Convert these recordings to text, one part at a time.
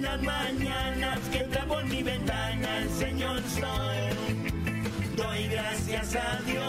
las mañanas que entra por mi ventana el señor sol. Doy gracias a Dios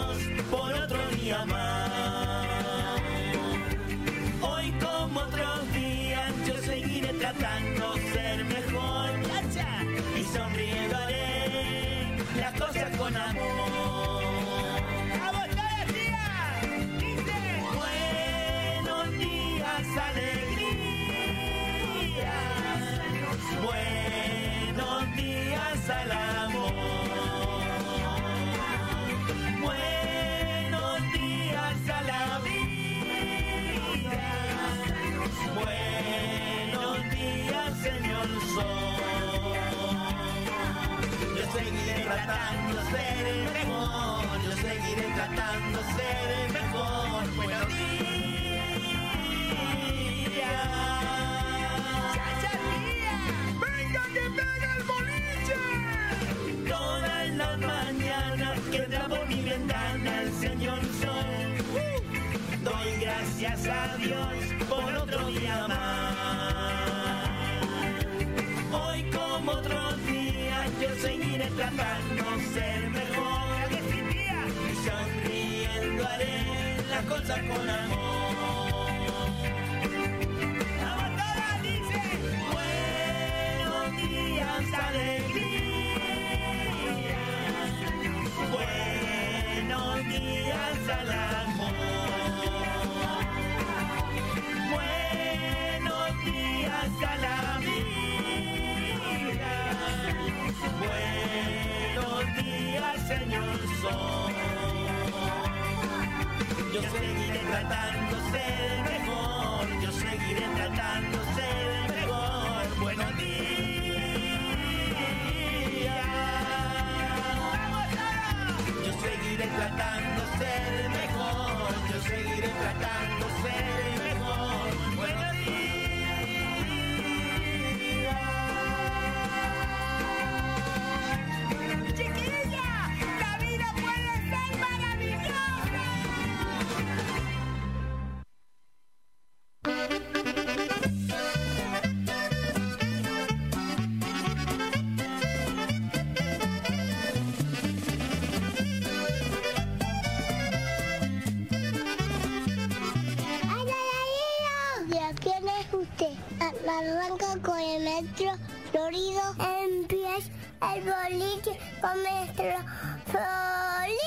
ser el mejor. Yo seguiré tratando de ser el mejor. Buenos días. ¡Chacha, tía! ¡Venga que pega el boliche! Todas las mañanas que por mi ventana el señor sol. Doy gracias a Dios por otro día más. Las cosas con amor. ¡Vamos todos, dice! Buenos días, alegría. Buenos días al amor. Buenos días la. Buenos días, señor sol. Yo seguiré tratando de ser con metro Florido.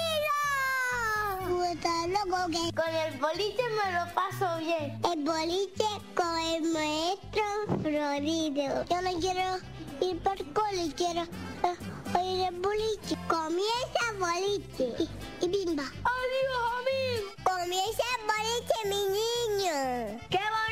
Con el boliche me lo paso bien. El boliche con el maestro Florido. Yo no quiero ir por cole, quiero eh, oír el boliche. Comienza el boliche y, y bimba. ¡Adiós, amigo! Comienza el boliche, mi niño. ¡Qué bonito,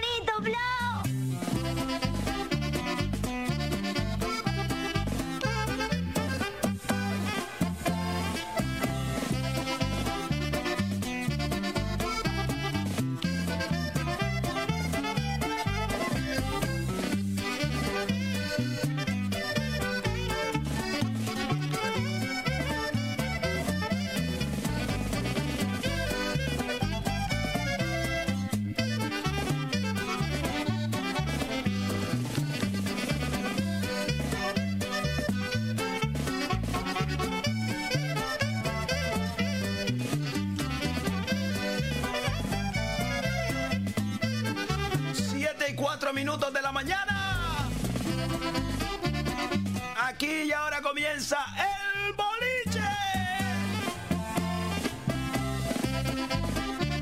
comienza el boliche.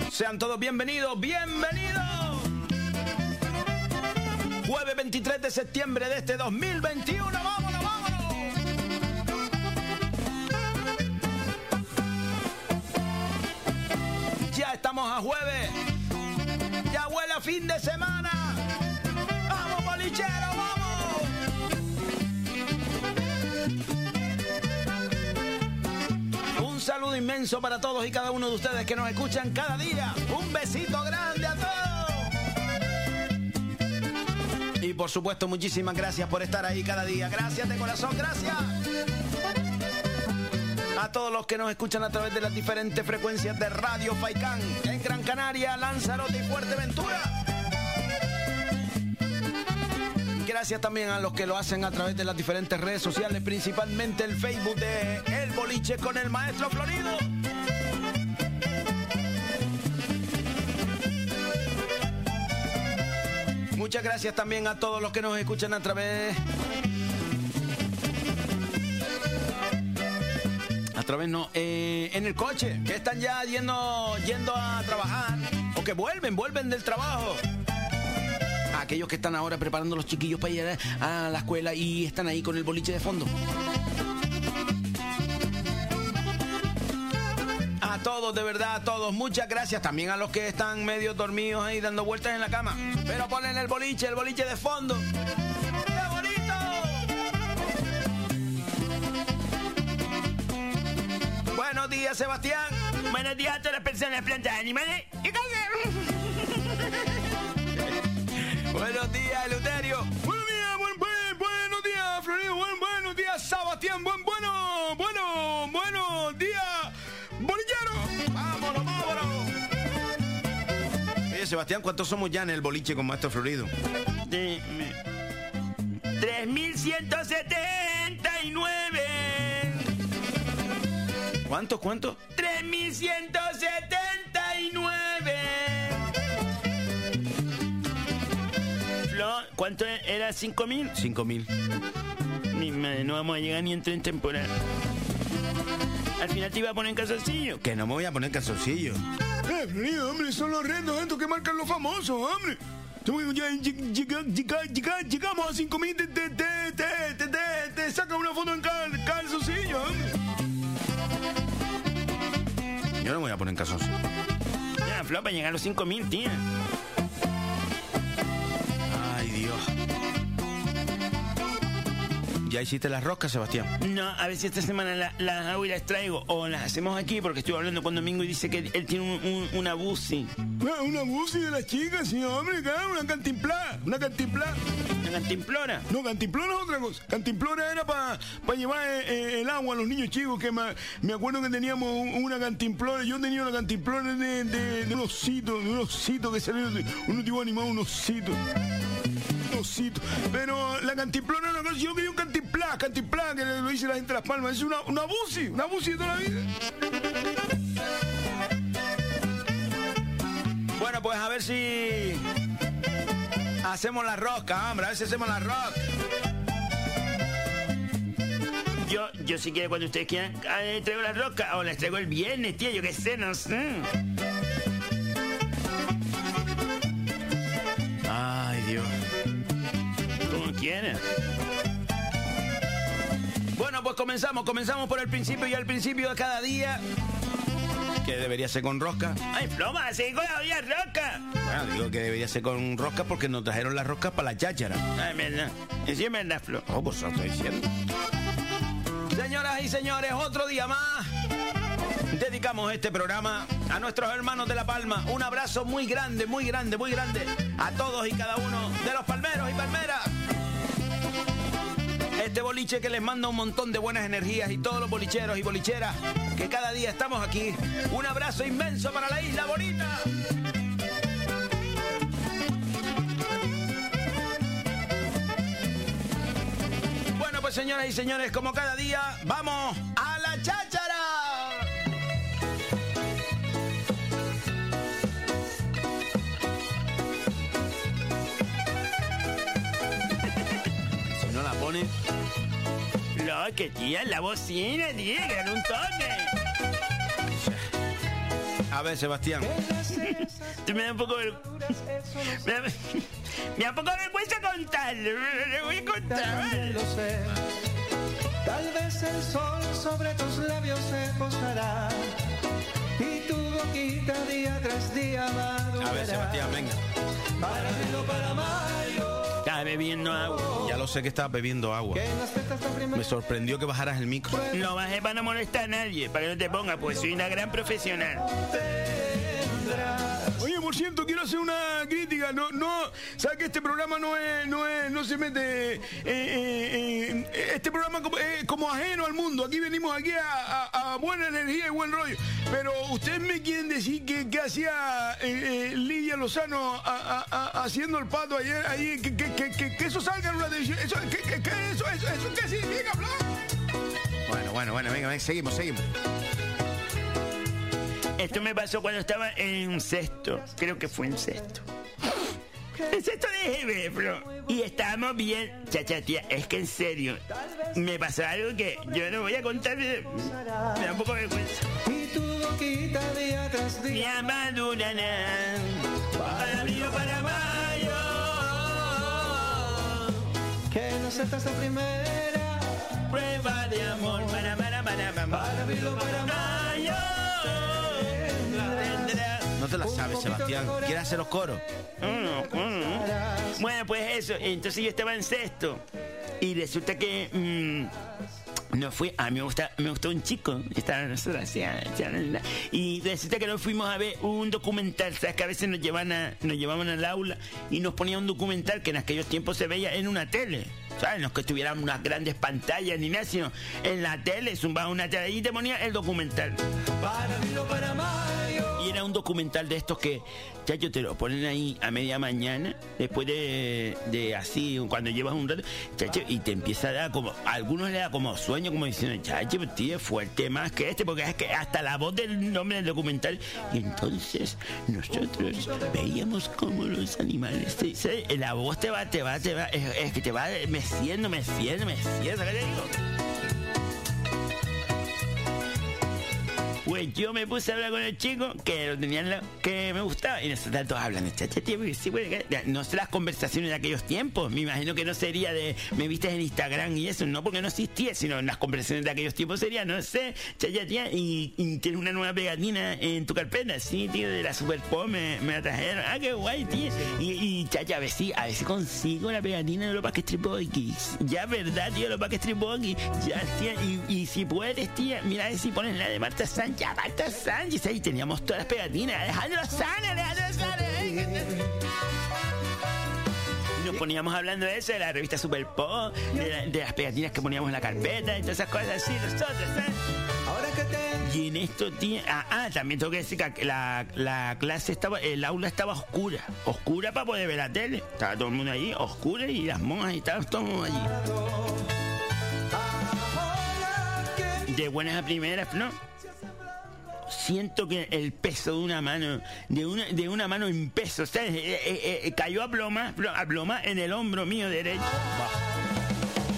Sean todos bienvenidos, bienvenidos. Jueves 23 de septiembre de este 2021. Vámonos, vámonos. Ya estamos a jueves. Ya huele a fin de semana. Inmenso para todos y cada uno de ustedes que nos escuchan cada día. Un besito grande a todos. Y por supuesto, muchísimas gracias por estar ahí cada día. Gracias de corazón, gracias. A todos los que nos escuchan a través de las diferentes frecuencias de Radio Faicán en Gran Canaria, Lanzarote y Fuerteventura. Gracias también a los que lo hacen a través de las diferentes redes sociales, principalmente el Facebook de El Boliche con el Maestro Florido. Muchas gracias también a todos los que nos escuchan a través a través no, eh, en el coche, que están ya yendo, yendo a trabajar, o que vuelven, vuelven del trabajo. Aquellos que están ahora preparando los chiquillos para ir a la escuela y están ahí con el boliche de fondo. A todos, de verdad, a todos, muchas gracias. También a los que están medio dormidos ahí dando vueltas en la cama. Pero ponen el boliche, el boliche de fondo. Buenos días, Sebastián. Buenos días a todas las personas, plantas, animales y Buenos días, Eleuterio. Buenos días, buen, buen, buenos días, Florido. Buen, buenos días, Sebastián. Buen, bueno, bueno, buenos días, bolillero. Vámonos, vámonos. Oye, Sebastián, ¿cuántos somos ya en el boliche con Maestro Florido? De, 3179. ¿Cuánto, cuánto? 3179. ¿Cuánto era? ¿Cinco mil? Cinco mil. Mi madre, no vamos a llegar ni en en temporada. Al final te iba a poner calzoncillo. Que no me voy a poner calzoncillo. Eh, hombre, son los retos estos que marcan los famosos, hombre. Llegamos a 5 mil, te, te, te, te, te, te saca una foto en cal, calzoncillo, hombre. Yo no me voy a poner calzoncillo. Ya, Flo, para llegar a los 5 mil, tía. ¿Ya hiciste las roscas, Sebastián? No, a ver si esta semana las la hago y las traigo. O las hacemos aquí porque estuve hablando con Domingo y dice que él tiene un, un, una busi. Ah, Una busi de las chicas, sí, hombre, claro, una cantimplá, una cantimplá. ¿Una cantimplora? No, cantimplora es otra cosa. Cantimplora era para llevar eh, eh, el agua a los niños chicos, que me, me acuerdo que teníamos un- una cantimplora, yo tenía una cantimplora de, de, de un osito, de un osito que salió, de, un tipo animado, un osito. Osito. Pero la una cosa, yo quería un cantimplá, cantimplá, que lo dice la gente de Las Palmas, es una, una busi, una busi de toda la vida. Bueno, pues a ver si hacemos la rosca, hombre, a ver si hacemos la rosca. Yo, yo si quiere cuando ustedes quieran, ah, eh, traigo la roca o las traigo el viernes, tía, yo qué sé, no sé. Comenzamos, comenzamos por el principio y al principio de cada día. Que debería ser con rosca. Ay, con la olla roca. Bueno, digo que debería ser con rosca porque nos trajeron las roscas para la cháchara. Ay, verdad. Y sí es verdad, Flo. Oh, pues lo estoy diciendo. Señoras y señores, otro día más. Dedicamos este programa a nuestros hermanos de La Palma. Un abrazo muy grande, muy grande, muy grande a todos y cada uno de los palmeros y palmeras. Este boliche que les manda un montón de buenas energías y todos los bolicheros y bolicheras que cada día estamos aquí. Un abrazo inmenso para la isla bonita. Bueno, pues señoras y señores, como cada día, vamos a la cháchara. Flo, que tía, la bocina, tía, que era un toque. a ver, Sebastián. Tú me da un poco de... Me da, me da un poco de vergüenza contarlo. Le voy a contar, lo sé. Tal vez el sol sobre tus labios se posará y tu boquita día tras día madurará. A ver, Sebastián, venga. Para para mayo, Estaba bebiendo agua. Ya lo sé que estás bebiendo agua. Me sorprendió que bajaras el micro. No bajé para no molestar a nadie, para que no te pongas, pues soy una gran profesional. Por cierto, quiero hacer una crítica. No, no, sabes que este programa no es, no es, no se mete. eh, eh, eh, este programa como, como ajeno al mundo. Aquí venimos aquí a, buena energía y buen rollo. Pero ustedes me quieren decir que, que hacía eh, Lidia Lozano a- haciendo el pato ayer, ahí, que, que, que, que- eso salga en una televisión. Bueno, bueno, bueno, venga, venga, seguimos, seguimos. Esto me pasó cuando estaba en un sexto. Creo que fue en sexto. En sexto de GB, bro. Y estábamos bien. Chacha, tía, es que en serio. Me pasó algo que yo no voy a contar. Me me da un poco de vergüenza. Día abandonarán. Para o para mayo. Que no aceptas la primera Prueba de amor. Para, para, para, para, Para o para mayo. No te la sabes, Sebastián. ¿Quieres hacer los coros? Bueno, pues eso. Entonces yo estaba en sexto. Y resulta que. mm, no fui. A mí me, gusta, me gustó un chico. Estaba la. Y resulta que nos fuimos a ver un documental. ¿Sabes? Que a veces nos, llevan a, nos llevaban al aula y nos ponían un documental que en aquellos tiempos se veía en una tele. ¿Sabes? No es que tuvieran unas grandes pantallas ni nada, sino en la tele, zumbaba una tele y te ponía el documental. Para abril o para mayo Y era un documental de estos que, chacho, te lo ponen ahí a media mañana, después de, de así, cuando llevas un rato, chacho, y te empieza a dar como, a algunos le da como sueño, como diciendo, chacho, pues, tío, fuerte más que este, porque es que hasta la voz del nombre del documental. Y entonces nosotros veíamos como los animales, la voz te va, te va, te va, es, es que te va meciendo, meciendo, meciendo, ¿qué? Pues yo me puse a hablar con el chico que lo tenían la- que me gustaba. Y nosotros todos hablan chacha tío porque sí, puede que-". no sé las conversaciones de aquellos tiempos. Me imagino que no sería de me viste en Instagram y eso no porque no existía sino las conversaciones de aquellos tiempos sería no sé chacha tía y, y tienes una nueva pegatina en tu carpeta. Sí tío de la Super Pop me, me la trajeron ah qué guay tío. Y, y chacha a ver si a ver si consigo la pegatina de los Backstreet Boys ya verdad tío los Backstreet Boys ya tía y, y si puedes tía mira a ver si pones la de Marta Sánchez Marta Sánchez ahí teníamos todas las pegatinas Alejandro Sana Alejandro Sana y nos poníamos hablando de eso, de la revista Super Pop, de, la- de las pegatinas que poníamos en la carpeta y todas esas cosas así, nosotros. Ahora que te Y en esto, tía, ah, ah, también tengo que decir que la, la clase estaba, el aula estaba oscura, oscura para poder ver la tele. Estaba todo el mundo allí, oscura, y las monjas y estaban todos allí. De buenas a primeras, ¿no? Siento que el peso de una mano, de una, de una mano en peso, ¿sabes? Eh, eh, eh, cayó a ploma, a ploma en el hombro mío derecho.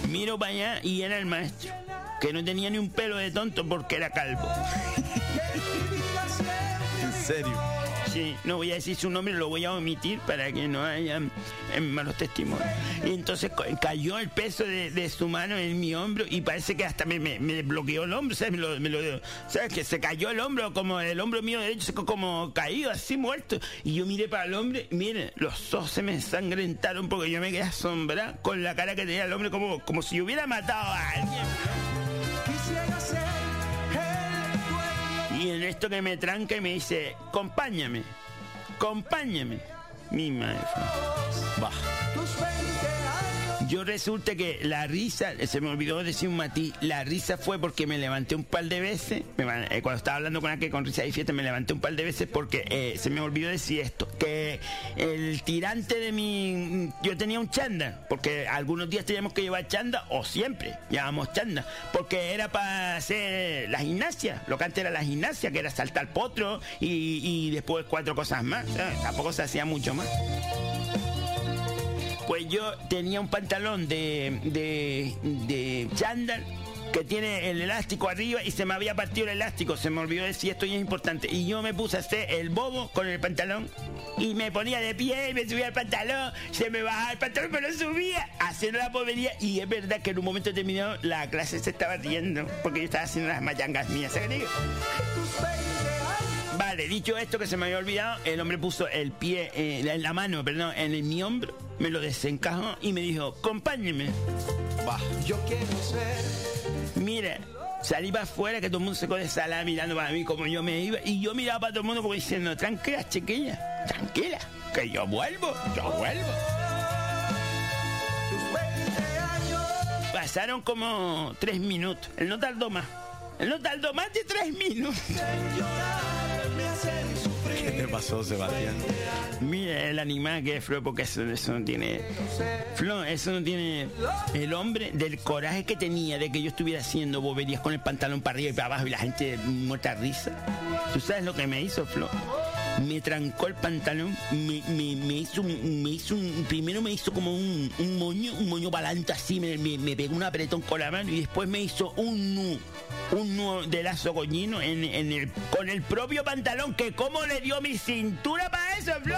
Miro para allá y era el maestro, que no tenía ni un pelo de tonto porque era calvo. En serio. Sí, no voy a decir su nombre, lo voy a omitir para que no haya eh, malos testimonios. Y entonces ca- cayó el peso de, de su mano en mi hombro y parece que hasta me, me, bloqueó el hombro, ¿sabes? Que se cayó el hombro, como el hombro mío derecho como caído, así muerto. Y yo miré para el hombre, miren, los ojos se me ensangrentaron porque yo me quedé asombrado con la cara que tenía el hombre, como, como si hubiera matado a alguien. Y en esto que me tranca y me dice, acompáñame, acompáñame. Mi maestro. Bah. Tus 20 años Yo resulta que la risa, se me olvidó decir un matiz, la risa fue porque me levanté un par de veces, me eh, cuando estaba hablando con aquel con risa y fiesta me levanté un par de veces porque eh, se me olvidó decir esto, que el tirante de mi, yo tenía un chanda, porque algunos días teníamos que llevar chanda, o siempre llevábamos chanda, porque era para hacer la gimnasia, lo que antes era la gimnasia, que era saltar potro y, después cuatro cosas más, tampoco se hacía mucho más. Pues yo tenía un pantalón de, de, de chándal que tiene el elástico arriba y se me había partido el elástico. Se me olvidó decir esto y es importante. Y yo me puse a hacer el bobo con el pantalón y me ponía de pie y me subía el pantalón. Se me bajaba el pantalón pero subía haciendo la bobería. Y es verdad que en un momento determinado la clase se estaba riendo porque yo estaba haciendo las mayangas mías. ¿Sabes? Vale, dicho esto que se me había olvidado, el hombre puso el pie, eh, la, la mano, perdón, en el- mi hombro, me lo desencajó y me dijo, acompáñeme. yo quiero ser Mira, Salí para afuera que todo el mundo se quedó de sala mirando para mí como yo me iba. Y yo miraba para todo el mundo como diciendo, tranquila, chiquilla, tranquila, que yo vuelvo, yo vuelvo. Pasaron como tres minutos. Él no tardó más. Él no tardó más de tres minutos. ¿Qué te pasó, Sebastián? Mira el animal que es Flo, porque eso, eso no tiene. Flo, eso no tiene. El hombre del coraje que tenía de que yo estuviera haciendo boberías con el pantalón para arriba y para abajo y la gente muerta risa. ¿Tú sabes lo que me hizo, Flo? Me trancó el pantalón, me, me- me hizo, un- me hizo un, primero me hizo como un, un moño, un moño para adelante así, me, me, me pegó un apretón con la mano y después me hizo un nu, un nu de lazo coñino en, en el, con el propio pantalón, que cómo le dio mi cintura para eso, Flo.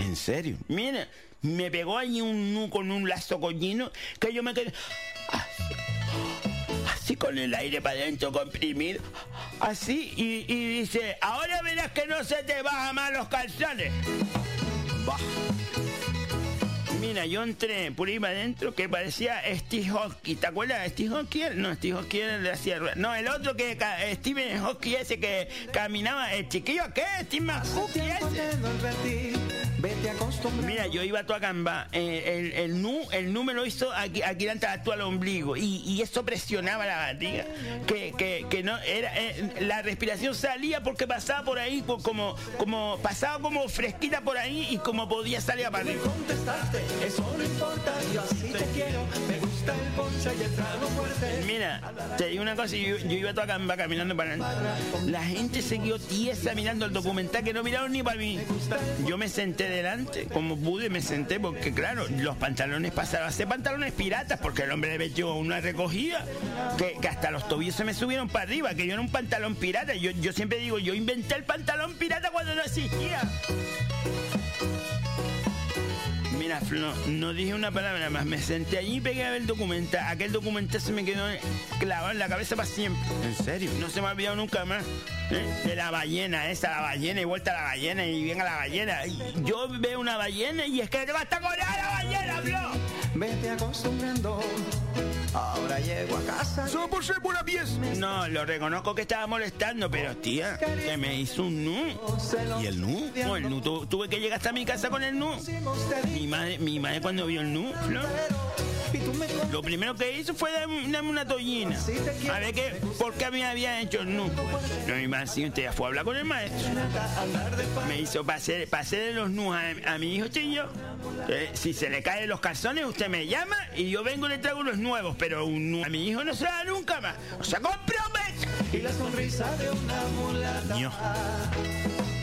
¿En serio? Mira, me pegó ahí un nu con un lazo coñino que yo me quedé así, así con el aire para adentro comprimido, así, y, y dice, ahora verás que no se te bajan más los calzones. Bah. Mira, yo entré por ahí para adentro que parecía Steve Hockey. ¿Te acuerdas de Steve Hockey? No, Steve Hockey era el de la sierra. No, el otro que... ca- Steve Hockey ese que caminaba. ¿El chiquillo qué? Steve Hockey ese. Vete. Mira, yo iba a tu acamba, eh, el, el nu, el nu me lo hizo aquí, aquí de tu al ombligo y, y eso presionaba la barriga, que, que, que no era, eh, la respiración salía porque pasaba por ahí por como, como pasaba como fresquita por ahí y como podía salir arriba. Eso no importa, yo así te quiero. Me gusta el ponche y el trago fuerte. Mira, te digo una cosa, yo, yo iba a tu acamba caminando para. La gente se quedó tiesa mirando el documental que no miraron ni para mí. Yo me senté delante, como pude me senté, porque claro, los pantalones pasaron a ser pantalones piratas, porque el hombre le metió una recogida, que, que hasta los tobillos se me subieron para arriba, que yo era un pantalón pirata. Yo, yo siempre digo, yo inventé el pantalón pirata cuando no existía. Mira, Flo, no dije una palabra más. Me senté allí y pegué a ver el documental. Aquel documental se me quedó clavado en la cabeza para siempre. ¿En serio? No se me ha olvidado nunca más. ¿eh? De la ballena, esa, la ballena, y vuelta a la ballena, y venga la ballena. Y yo veo una ballena y es que te basta con la ballena, Flo. Vete acostumbrando. Ahora llego a casa. Solo por ser buena pies. No, lo reconozco que estaba molestando, pero tía, que me hizo un nu. ¿Y el nu? No, el nu, tu- tuve que llegar hasta mi casa con el nu. Mi madre, mi madre cuando vio el nu, cuentas Lo primero que hizo fue darme, darme una toallina. A ver qué, por qué me había hecho el nu. No, mi madre siguiente ya fue a hablar con el maestro. Me hizo pasar, pasar los nus a, a mi hijo chillo. Eh, si se le caen los calzones, usted me llama y yo vengo y le traigo unos nuevos. Pero un nu a mi hijo no se da nunca más. O sea, compromete. y la sonrisa de una mulata.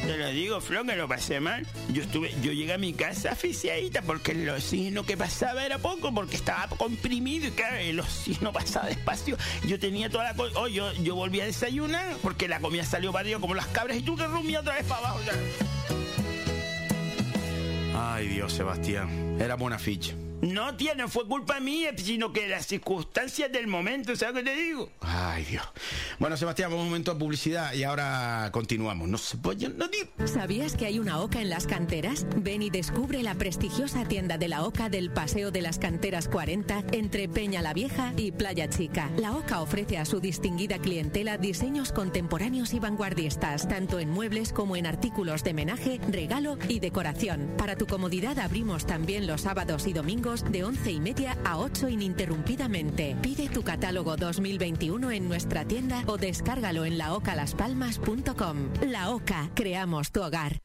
Te lo digo, Flo, que lo pasé mal. Yo estuve, yo llegué a mi casa asfixiadita porque el oxígeno que pasaba era poco, porque estaba comprimido y claro, el oxígeno pasaba despacio. Yo tenía toda la co- oh, yo, yo volví a desayunar porque la comida salió para arriba como las cabras y tú que rumías otra vez para abajo. ya. Ay, Dios, Sebastián. Era buena ficha. No, tía, no fue culpa mía, sino que las circunstancias del momento, ¿sabes qué te digo? Ay, Dios. Bueno, Sebastián, vamos un momento de publicidad y ahora continuamos. No se puede, no digo. ¿Sabías que hay una OCA en las canteras? Ven y descubre la prestigiosa tienda de la OCA del Paseo de las Canteras 40 entre Peña la Vieja y Playa Chica. La OCA ofrece a su distinguida clientela diseños contemporáneos y vanguardistas, tanto en muebles como en artículos de menaje, regalo y decoración. Para tu comodidad abrimos también los sábados y domingos de 11 y media a 8 ininterrumpidamente. Pide tu catálogo 2021 en nuestra tienda o descárgalo en laocalaspalmas.com. La OCA, creamos tu hogar.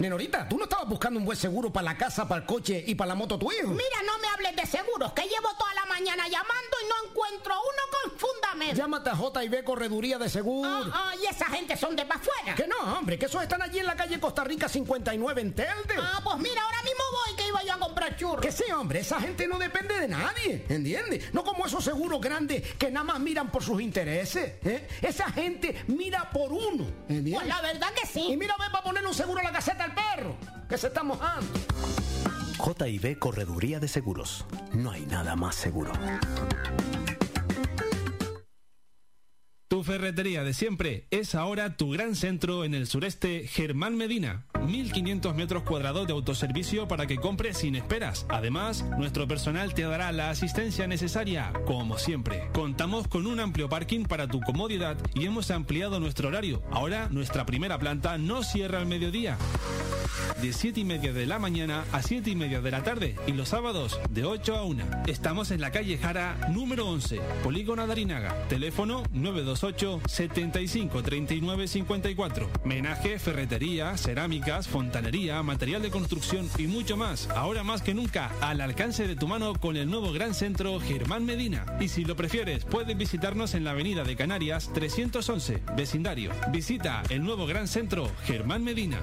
Nenorita, ¿tú no estabas buscando un buen seguro para la casa, para el coche y para la moto tu hijo? Mira, no me hables de seguros, que llevo toda la mañana llamando y no encuentro uno con fundamento. Llámate a JB Correduría de Seguro. Ah, ah, y esa gente son de para afuera. Que no, hombre, que esos están allí en la calle Costa Rica 59 en Telde. Ah, pues mira, ahora mismo voy que iba yo a comprar churros. Que sí, hombre, esa gente no depende de nadie, ¿entiendes? No como esos seguros grandes que nada más miran por sus intereses. ¿eh? Esa gente mira por uno, ¿entiendes? Pues la verdad que sí. Y mira, ve para poner un seguro a la caseta perro, que se está mojando. JB Correduría de Seguros. No hay nada más seguro. Tu ferretería de siempre es ahora tu gran centro en el sureste Germán Medina. 1500 metros cuadrados de autoservicio para que compres sin esperas. Además, nuestro personal te dará la asistencia necesaria, como siempre. Contamos con un amplio parking para tu comodidad y hemos ampliado nuestro horario. Ahora nuestra primera planta no cierra al mediodía. De 7 y media de la mañana a 7 y media de la tarde y los sábados de 8 a 1. Estamos en la calle Jara número 11, Polígono Darinaga. Teléfono 928 75 39 54. Menaje, ferretería, cerámicas, fontanería, material de construcción y mucho más. Ahora más que nunca, al alcance de tu mano con el nuevo gran centro Germán Medina. Y si lo prefieres, puedes visitarnos en la avenida de Canarias 311, vecindario. Visita el nuevo gran centro Germán Medina.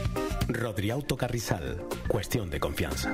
Rodriauto Carrizal. Cuestión de confianza.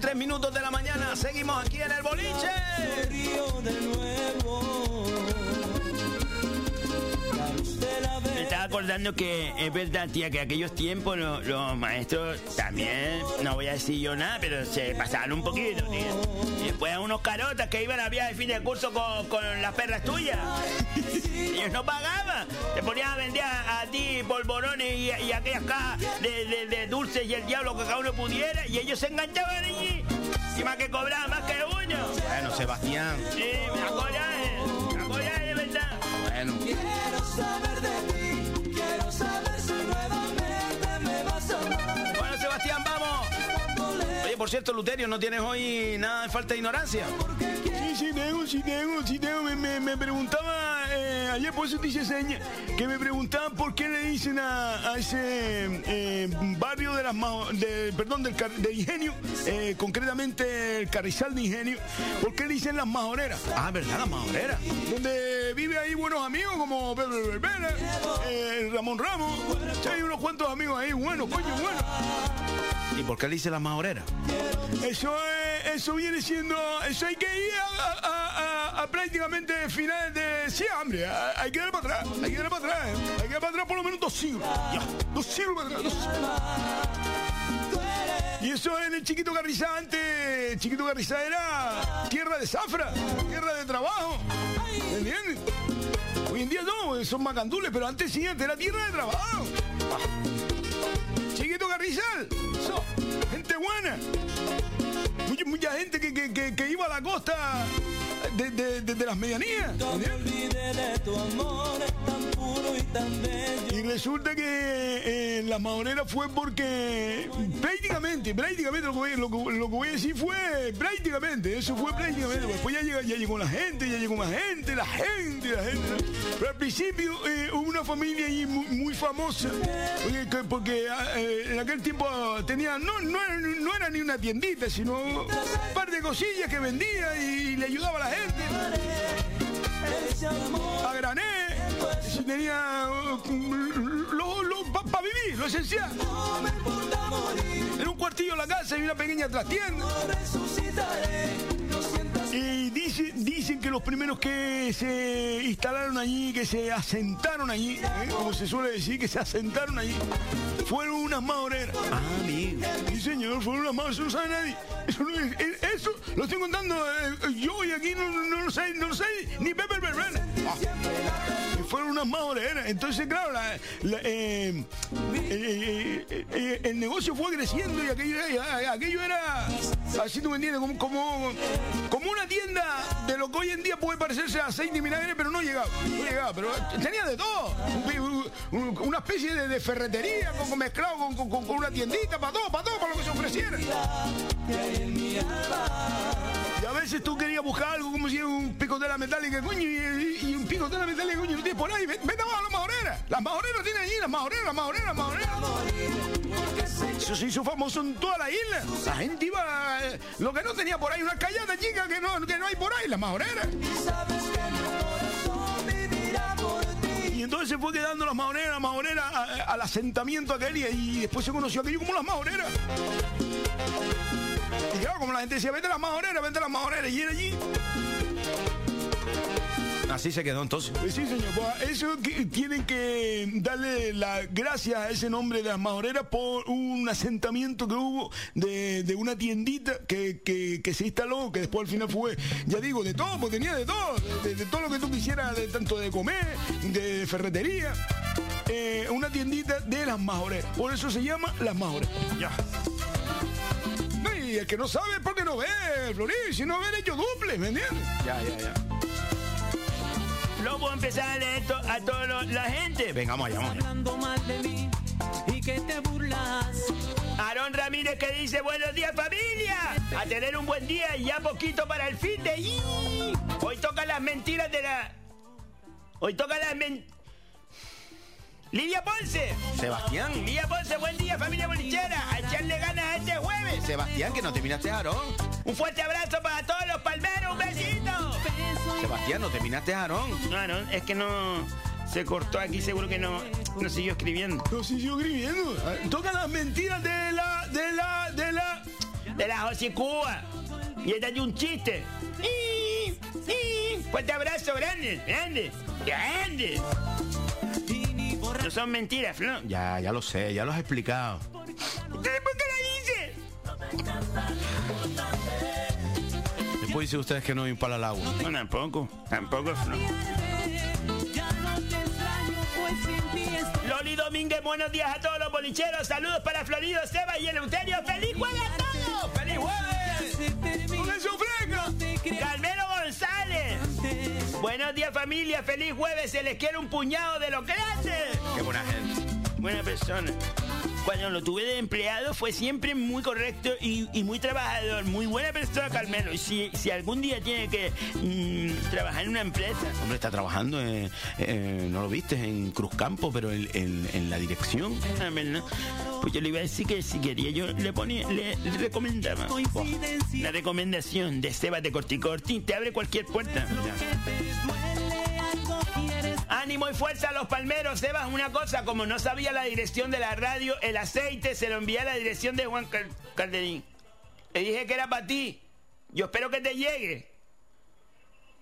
3 minutos de la mañana. Seguimos aquí en el boliche. Me estaba acordando que es verdad, tía, que aquellos tiempos lo- los, maestros también, no voy a decir yo nada, pero se pasaban un poquito, tía. Y después unos carotas que iban a viaje de fin de curso con, con las perras tuyas. Ellos no pagaban. Te ponían a vender a, a ti polvorones y, y aquellas cajas de, de- de dulces y el diablo que cada uno pudiera, y ellos se enganchaban allí. Encima que cobraban más que uno. Bueno, Sebastián. Sí, me me de verdad. Bueno. Quiero saber de ti, por cierto, Luterio, ¿no tienes hoy nada de falta de ignorancia? Sí, sí tengo, sí tengo, sí tengo. Me, me- me preguntaba eh, ayer, por eso te hice seña, que me preguntaban por qué le dicen a, a ese eh, barrio de las de, perdón, del, de Ingenio, eh, concretamente el Carrizal de Ingenio, ¿por qué le dicen las majoreras? Ah, ¿verdad? Las majoreras. Donde vive ahí buenos amigos como Pedro Verbena, eh, Ramón Ramos. Sí, hay unos cuantos amigos ahí, buenos, coño, buenos. ¿Y por qué le dice las majoreras? Eso es, eso viene siendo, eso hay que ir a, prácticamente finales de sí, hombre, hay que dar para atrás, hay que dar para atrás, ¿eh? hay que dar para atrás por lo menos dos siglos, dos siglos para atrás. Y eso en el Chiquito Carrizal antes, Chiquito Carrizal era tierra de zafra, tierra de trabajo, ¿me entiendes? Hoy en día no, son macandules, pero antes sí, antes era tierra de trabajo. Chiquito Carrizal, gente buena. Mucha, gente que- que- que iba a la costa de, de- de- de las medianías. Tu amor, tan puro y Y resulta que eh, la maonera fue porque prácticamente, prácticamente lo que, voy, lo, que, lo que voy a decir fue prácticamente, eso fue prácticamente. Después ya, llega, ya llegó la gente, ya llegó más gente, la gente, la gente. Pero al principio eh, hubo una familia ahí muy, muy famosa, porque, que- porque, ah, eh, en aquel tiempo tenía, no, no, no era ni una tiendita, sino un par de cosillas que vendía y, le ayudaba a la A grané, tenía para vivir, lo esencial. Era un cuartillo en la casa y una pequeña trastienda. Y dice- dicen que los primeros que se instalaron allí, que se asentaron allí, ¿eh? como se suele decir, que se asentaron allí, fueron unas maoreras. Ah, amigo. Sí, señor, fueron unas maoreras, eso no sabe nadie. Eso, no es- eh, eso lo estoy contando eh, yo y aquí no, no, lo sé, no lo sé ni Pepe el Verbena. Ah. Fueron unas maoreras. Entonces, claro, la- la, eh, eh, eh, el negocio fue creciendo y aquello, era- aquello era, así tú me entiendes, como, como, una tienda de lo que hoy en día puede parecerse a aceite y pero no llegaba, no llegaba, pero tenía de todo, Un- un- una especie de, ferretería con, mezclado con, con- una tiendita, para todo, para todo, para lo que se ofreciera. Y a veces tú querías buscar algo como si un picotela metálica, coño, y, y un picotela metálica, coño, no tienes por ahí. Vete a las majoreras. Las majoreras tienen allí, las majoreras, las majoreras, las majoreras. Eso se hizo famoso en toda la isla. La gente iba. eh, Lo que no tenía por ahí, una callada chica que no, que no hay por ahí, las majoreras. Y entonces se fue quedando las majoreras, las majoreras al asentamiento aquel y, y después se conoció aquello como las majoreras. Y claro, como la gente decía, vete a las majoreras, vete a las majoreras, y era allí. Así se quedó entonces. Pues sí, señor. Eso que- tienen que darle la gracias a ese nombre de las majoreras por un asentamiento que hubo de, de una tiendita que, que- que se instaló, que después al final fue, ya digo, de todo, pues tenía de todo, de, de todo lo que tú quisieras, de, tanto de comer, de ferretería. Eh, una tiendita de las majoreras. Por eso se llama las majoreras. Ya. Y el que no sabe es porque no ve, Florín. Si no ve, he hecho duple, ¿me entiendes? Ya, ya, ya. Luego puedo empezar a leer to- a toda la gente. Venga, vamos allá, vamos allá. hablando mal de mí y que te burlas. Aarón Ramírez que dice buenos días familia. A tener un buen día y ya poquito para el fin de... Hoy tocan las mentiras de la... Hoy tocan las mentiras... Lidia Ponce. Sebastián. Lidia Ponce, buen día familia bolichera. A echarle ganas a este jueves. Sebastián, que no terminaste Aarón. Un fuerte abrazo para todos los palmeros. Un besito. Sebastián, no terminaste Aarón. No, no, es que no... Se cortó aquí, seguro que no, no siguió escribiendo. No siguió escribiendo. Toca las mentiras de la, de la, de la... De la José Cuba. Y esta es un chiste. ¡Ih! ¡Ih! Fuerte abrazo, grande, grande, grande. No son mentiras, Flo. Ya, ya lo sé, ya lo has explicado. ¿Ustedes por qué la? Después dicen ustedes que no palo al agua. No, tampoco, tampoco, Flo. Loli Domínguez, buenos días a todos los bolicheros. Saludos para Florido, Seba y Eleuterio. ¡Feliz jueves a todos! ¡Feliz jueves! ¡Con eso fresca! ¡Carmelo González! Buenos días, familia. ¡Feliz jueves! Se les quiere un puñado de los grandes. Qué buena gente. Buena persona. Cuando lo tuve de empleado fue siempre muy correcto y, y muy trabajador. Muy buena persona, Carmelo. Y si, si algún día tiene que mm, trabajar en una empresa, Hombre, está trabajando, en, eh, no lo viste, en Cruzcampo, pero en, en- en la dirección. Pues yo le iba a decir que si quería yo le ponía, le, le recomendaba. La recomendación de Sebas de Corticorti te abre cualquier puerta. Ánimo y fuerza a los palmeros, Sebas. Una cosa, como no sabía la dirección de la radio, el aceite se lo envié a la dirección de Juan Cal- Calderín. Le dije que era para ti. Yo espero que te llegue.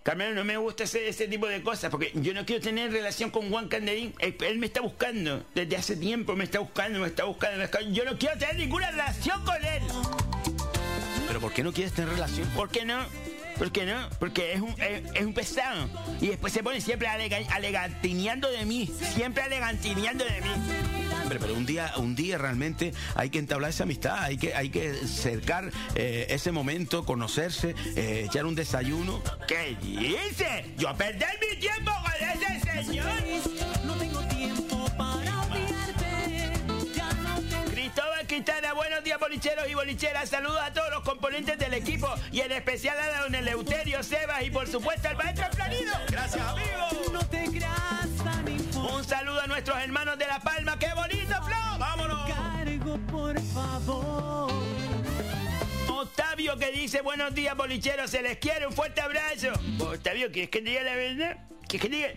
Carmelo, no me gusta ese, ese tipo de cosas, porque yo no quiero tener relación con Juan Canderín. Él, él me está buscando. Desde hace tiempo me está buscando, me está buscando, me está- Yo no quiero tener ninguna relación con él. ¿Pero por qué no quieres tener relación? ¿Por qué no? ¿Por qué no? Porque es un, es, es un pesado. Y después se pone siempre alega- alegantineando de mí. Siempre alegantineando de mí. Hombre, pero un día, un día realmente hay que entablar esa amistad, hay que, hay que cercar eh, ese momento, conocerse, eh, echar un desayuno. ¿Qué dice? Yo perder mi tiempo con ese señor. Y bolicheras, saludos a todos los componentes del equipo y en especial a don Eleuterio, Sebas y por supuesto al maestro Florido. Gracias. No te tan Un saludo a nuestros hermanos de La Palma. ¡Qué bonito, Flo! ¡Vámonos! Cargo, por favor. Octavio que dice buenos días, bolicheros, se les quiere, un fuerte abrazo. Octavio, ¿quieres que te diga la verdad? ¿Quieres que te diga?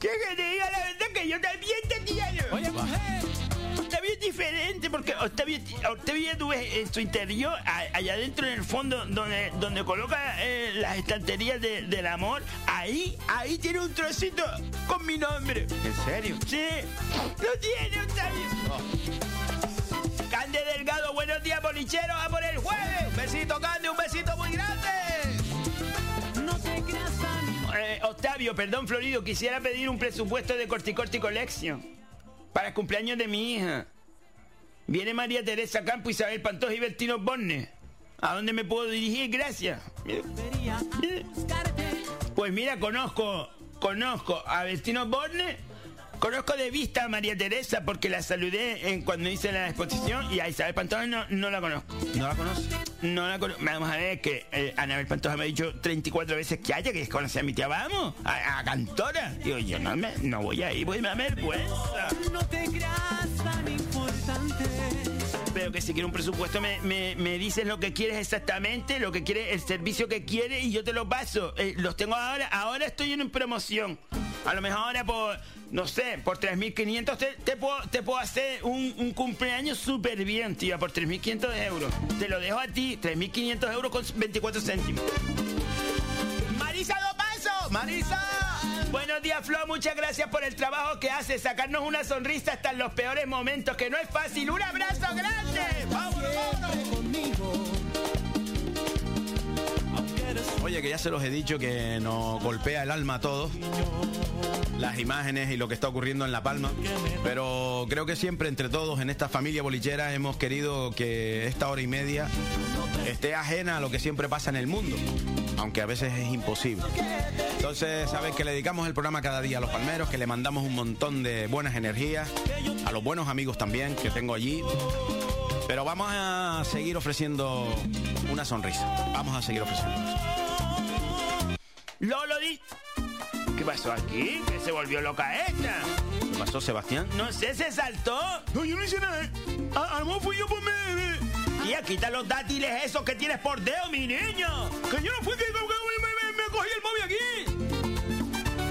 ¿Quieres que te diga la verdad que yo también te quiero? Oye, mujer. Octavio es diferente porque Octavio, Octavio tú ves en su interior, a- allá adentro en el fondo, donde, donde coloca eh, las estanterías de- del amor, ahí, ahí tiene un trocito con mi nombre. ¿En serio? Sí, lo tiene Octavio. Cande Delgado, buenos días, bolicheros, a por el jueves. Un besito, Cande, un besito muy grande. No te creas Eh, Octavio, perdón, Florido, quisiera pedir un presupuesto de Corticorti Collection para el cumpleaños de mi hija. Viene María Teresa Campo, Isabel Pantoja y Bertino Borne. ¿A dónde me puedo dirigir? Gracias. Pues mira, conozco, conozco a Bertino Borne, conozco de vista a María Teresa porque la saludé en, cuando hice la exposición y a Isabel Pantoja no, no la conozco. ¿No la conoces? No la conozco. Vamos a ver que eh, Anabel Pantoja me ha dicho 34 veces que haya que conocer a mi tía. Vamos, a, a cantora. Digo, yo no, me, no voy a ir, voy a me da vergüenza. No te creas tan importante. Pero que si quiere un presupuesto me, me, me dices lo que quieres exactamente, lo que quieres, el servicio que quieres y yo te lo paso. Eh, los tengo ahora, ahora estoy en promoción. A lo mejor ahora por, no sé, por 3.500 te, te, puedo, te puedo hacer un, un cumpleaños súper bien, tía, por 3.500 euros. Te lo dejo a ti, 3.500 euros con 24 céntimos. Marisa Dopaso, Marisa. Buenos días, Flo. Muchas gracias por el trabajo que haces. Sacarnos una sonrisa hasta en los peores momentos, que no es fácil. ¡Un abrazo grande! Oye, que ya se los he dicho que nos golpea el alma a todos. Las imágenes y lo que está ocurriendo en La Palma. Pero creo que siempre entre todos en esta familia bolichera hemos querido que esta hora y media esté ajena a lo que siempre pasa en el mundo. Aunque a veces es imposible. Entonces, sabes que le dedicamos el programa cada día a los palmeros, que le mandamos un montón de buenas energías, a los buenos amigos también que tengo allí. Pero vamos a seguir ofreciendo una sonrisa. Vamos a seguir ofreciendo. Lolo di. ¿Qué pasó aquí? ¿Que se volvió loca esta? ¿Qué pasó, Sebastián? No sé, se saltó. No, yo no hice nada. ¿eh? A, a lo mejor fui yo por me- Tía, quita los dátiles esos que tienes por dedo, mi niño. Que yo no fui que,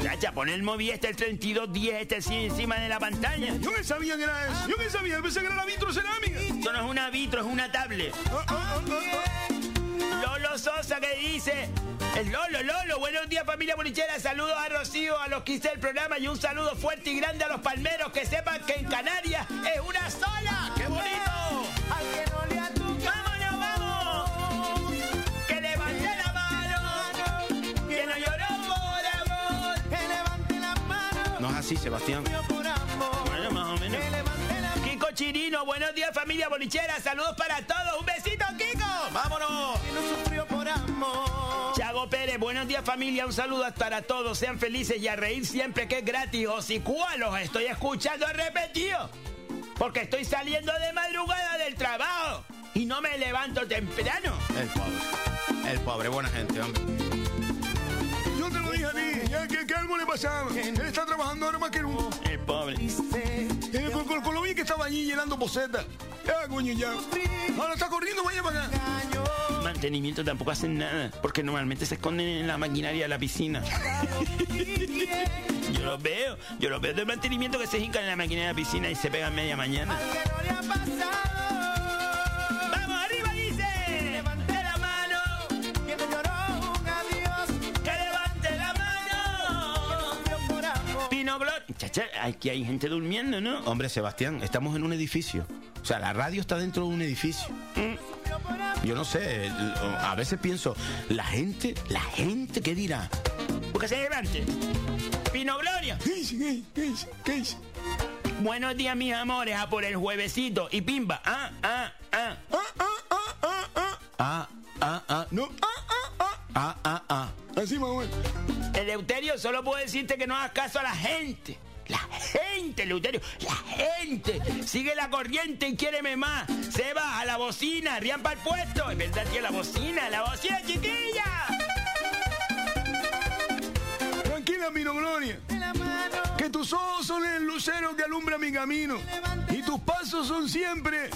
aquí. Chacha, pon el móvil este, el 3210, este así encima de la pantalla. Yo que sabía que era eso. Yo que sabía. Pensé que era la vitrocerámica. Esto no es una vitro, es una tablet. Ah, ah, ah. Lolo Sosa que dice. El Lolo, Lolo, buenos días familia bolichera, saludos a Rocío, a los que hice el programa y un saludo fuerte y grande a los palmeros que sepan que en Canarias es una sola. ¡Qué bonito! Así, Sebastián. Bueno, más o menos. Kiko Chirino, buenos días familia bolichera, saludos para todos, un besito Kiko, vámonos. Chago Pérez, buenos días familia, un saludo para todos, sean felices y a reír siempre que es gratis, o si cuál los estoy escuchando repetido, porque estoy saliendo de madrugada del trabajo y no me levanto temprano. El pobre. El pobre, buena gente, hombre. Te lo dije a ti. Ya que, que algo le pasaba. Él está trabajando ahora más que nunca. El pobre. Eh, con, con- con lo bien que estaba allí llenando bocetas. Ya, coño, ya. Ahora está corriendo, vaya para acá. Mantenimiento tampoco hacen nada, porque normalmente se esconden en la maquinaria de la piscina. yo los veo, yo los veo del mantenimiento que se hincan en la maquinaria de la piscina y se pegan media mañana. Mano! Pino Blot. Chacha, aquí hay gente durmiendo, ¿no? Hombre, Sebastián, estamos en un edificio. O sea, la radio está dentro de un edificio. Yo no sé, a veces pienso, la gente, la gente, ¿qué dirá? Porque se levante. Pino Gloria. ¿Qué dice? ¿Qué dice? ¿Qué dice? ¿Qué dice? Buenos días, mis amores, a por el juevesito. Y pimba. Ah, ah, ah. Ah, ah, ah, ah, ah. Ah, ah, ah. No, ah, ah, ah. Ah, ah, ah. Así menos. Eleuterio, solo puedo decirte que no hagas caso a la gente. La gente, Luterio, la gente. Sigue la corriente y quiéreme más. Se va a la bocina, rían para el puesto. Es verdad, tío, la bocina, la bocina, chiquilla. Tranquila, Mino Gloria. Que tus ojos son el lucero que alumbra mi camino. Y tus pasos son siempre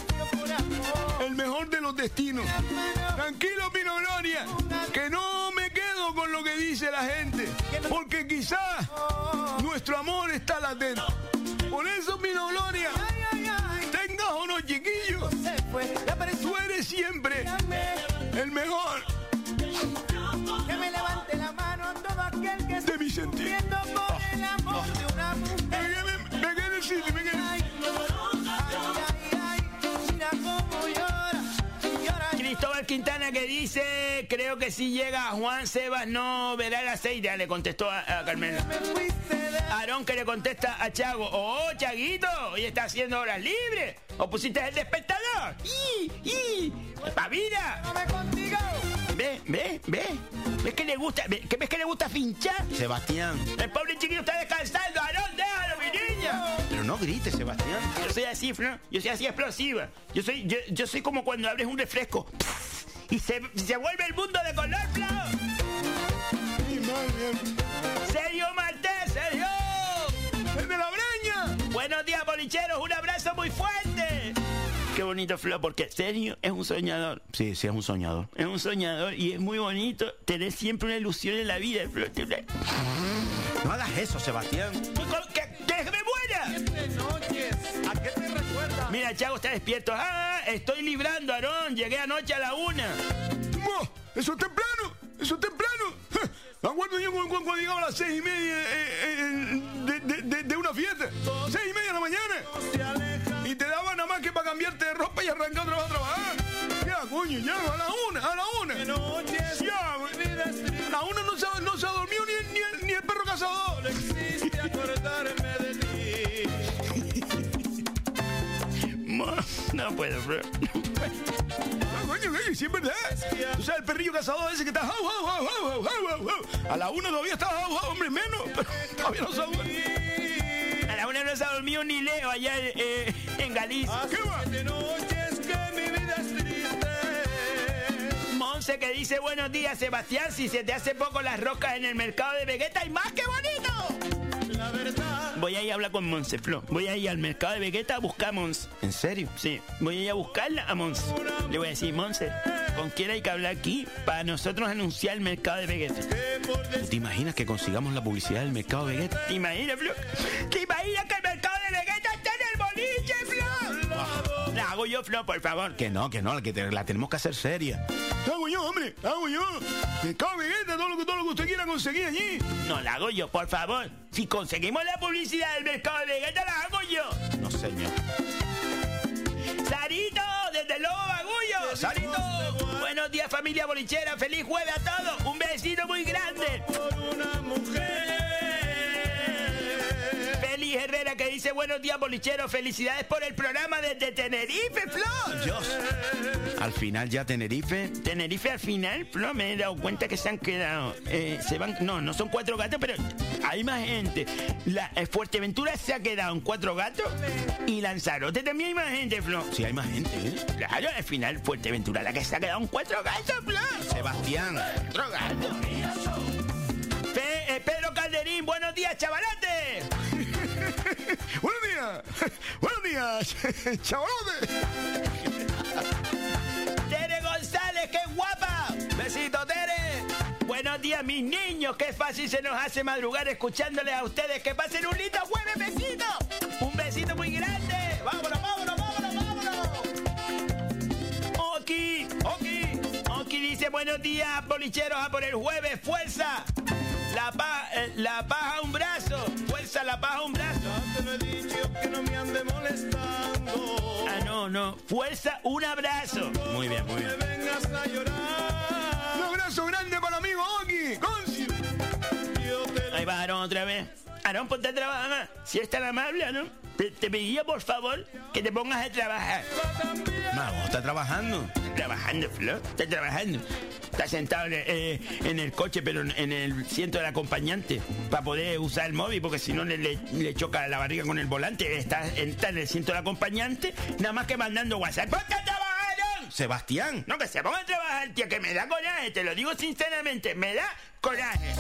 el mejor de los destinos. Tranquilo, Mino Gloria. Que no me quedo con lo que dice la gente. Porque quizás nuestro amor está latente. Por eso, Mino Gloria. Tengas o no, chiquillos. Tú eres siempre el mejor. Aquel que de mi sentir. por el amor de una mujer. Me quedé decirle, me quedé. Mira cómo llora, llora. Cristóbal Quintana que dice, creo que si llega Juan Sebas no verá el aceite, le contestó a, a Carmela. Aarón que le contesta a Chago, oh Chaguito, hoy está haciendo horas libres, o pusiste el despertador. ¡Y! ¡Y! ¡Pavida! Ve, ve, ve. ¿Ves que le gusta, ves que le gusta finchar? Sebastián. El pobre chiquillo está descansando, Aarón, déjalo, mi niña. Pero no grites, Sebastián. Yo soy así, Fran. Yo soy así explosiva. Yo soy, yo, yo soy como cuando abres un refresco. Y se, se vuelve el mundo de color, Fran. Sergio Martés, Sergio. ¡El de la breña! Buenos días, bolicheros. Un abrazo muy fuerte. Qué bonito, Flo, porque Sergio es un soñador. Sí, sí, es un soñador. Es un soñador y es muy bonito tener siempre una ilusión en la vida, Flo. No hagas eso, Sebastián. ¿Que, que me muera! ¿A qué te recuerda? Mira, Chago está despierto. Ah, estoy librando, Aarón. Llegué anoche a la una. ¡Eso es temprano! ¡Eso es temprano! Acuerdo yo cuando, cuando llegaba a las seis y media eh, eh, de, de- de- una fiesta. Seis y media de la mañana. Y te daban nada más que para cambiarte de ropa y arrancar otra vez a trabajar. Ya, coño, ya, a la una, a la una. Ya, a la una no se, no se ha dormido ni, ni el, ni el perro cazador. No puedo, bro. Ah, coño, coño, sí es verdad. O sea, el perrillo cazador ese que está... jau, jau, jau, jau, jau, jau, jau. A la una todavía está... jau, jau, hombre, menos. Pero todavía no se ha dormido. A la una no se ha dormido ni Leo allá eh, en Galicia. ¿Qué va? Monse que dice buenos días, Sebastián. Si se te hace poco las rocas en el mercado de Vegeta y más que bonito. Voy a ir a hablar con Monse, Flo. Voy a ir al mercado de Vegeta a buscar a Monse. ¿En serio? Sí, voy a ir a buscarla a Monse. Le voy a decir, Monse, ¿con quién hay que hablar aquí para nosotros anunciar el mercado de Vegeta? ¿Te imaginas que consigamos la publicidad del mercado Vegeta? ¿Te imaginas, Flo? ¿Te imaginas que hago yo, Flo, por favor. Que no, que no, que te- la tenemos que hacer seria. Hago yo, hombre, hago yo. En Vegeta, todo lo que todo lo que usted quiera conseguir allí. No, la hago yo, por favor. Si conseguimos la publicidad del mercado de Vegeta, la hago yo. No, señor. Sarito, desde Lobo Bagullo. Sarito. Buenos días, familia bolichera. Feliz jueves a todos. Un besito muy grande. Herrera que dice buenos días, bolicheros. Felicidades por el programa desde Tenerife. Dios. Al final ya Tenerife. Tenerife al final, Flo, me he dado cuenta que se han quedado. eh, se van, no, no son cuatro gatos, pero hay más gente. La eh, Fuerteventura se ha quedado en cuatro gatos y Lanzarote también hay más gente, Flo. Sí, hay más gente, ¿eh? Claro, al final Fuerteventura la que se ha quedado en cuatro gatos, Flo. Sebastián. Cuatro gatos. Fe- eh, Pedro Calderín, buenos días, chavalate. Buenos días. Buenos días, chavalotes. Tere González, qué guapa. Besito, Tere. Buenos días, mis niños. Qué fácil se nos hace madrugar escuchándoles a ustedes. Que pasen un lindo jueves, besito. Un besito muy grande. Vámonos, vámonos, vámonos, vámonos. Oki, Oki. Oki dice buenos días, bolicheros, a por el jueves. Fuerza. La, pa- eh, la paja un brazo. Fuerza, la paja un brazo. te lo he dicho que no me ande molestando. Ah, no, no. Fuerza, un abrazo. Muy bien, muy bien. Vengas a llorar. Un abrazo grande para el amigo Oki. Ahí va Aarón otra vez. Aarón, ponte a trabajar. Si es tan amable, Aarón. te, te pediría por favor que te pongas a trabajar. Mago, está trabajando. Trabajando, Flor, está trabajando. Está sentado en el, eh, en el coche, pero en- en el asiento del acompañante, para poder usar el móvil, porque si no le, le- le choca la barriga con el volante. Está, está en el asiento del acompañante, nada más que mandando WhatsApp. ¡Ponte a trabajar! Sebastián. No, que se ponga a trabajar, tío, que me da coraje, te lo digo sinceramente, me da coraje.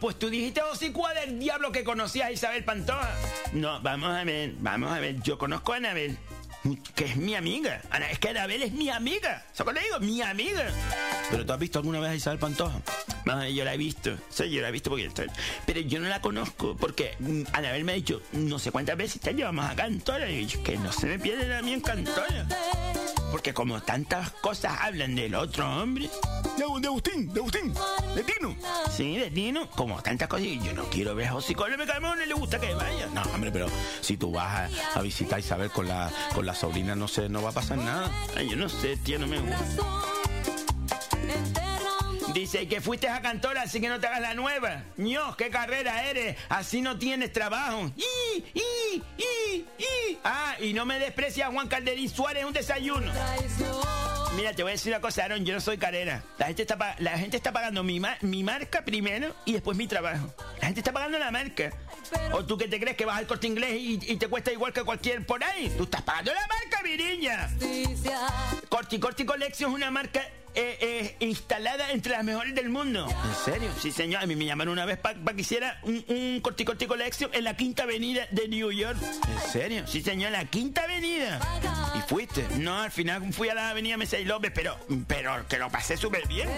Pues tú dijiste hocicoa del diablo que conocías a Isabel Pantoja. No, vamos a ver, vamos a ver, yo conozco a Anabel, que es mi amiga. Es que Anabel es mi amiga. ¿Eso que le digo? Mi amiga. ¿Pero tú has visto alguna vez a Isabel Pantoja? Yo la he visto. Sí, yo la he visto porque. Pero yo no la conozco porque mm, Anabel me ha dicho no sé cuántas veces te llevamos a Cantora. Y dicho que no se me pierden a mí en Cantora. Porque como tantas cosas hablan del otro hombre. De, Agustín, de Agustín, de Tino. Sí, de Tino. Como tantas cosas. Yo no quiero ver a cae mal, no le gusta que vaya. No, hombre, pero si tú vas a, a visitar a Isabel con la, con la sobrina, no sé, no va a pasar nada. Ay, yo no sé, tío, no me gusta. Dice que fuiste a Cantora, así que no te hagas la nueva. ño, qué carrera eres. Así no tienes trabajo. ¡Y, y, y, y! Ah, y no me desprecias Juan Calderín Suárez un desayuno. Mira, te voy a decir una cosa, Aaron, yo no soy carrera. La gente está, la gente está pagando mi, ma- mi marca primero y después mi trabajo. La gente está pagando la marca. ¿O tú que te crees que vas al corte inglés y, y te cuesta igual que cualquier por ahí? Tú estás pagando la marca, mi niña. Corti Corti Collection es una marca eh, eh, instalada entre las mejores del mundo. ¿En serio? Sí, señor. A mí me llamaron una vez para que hiciera un, un Corti Corti Collection en la Quinta Avenida de New York. ¿En serio? Sí, señor, la Quinta Avenida. ¿Y fuiste? No, al final fui a la Avenida Mesa y López, pero, pero que lo pasé súper bien.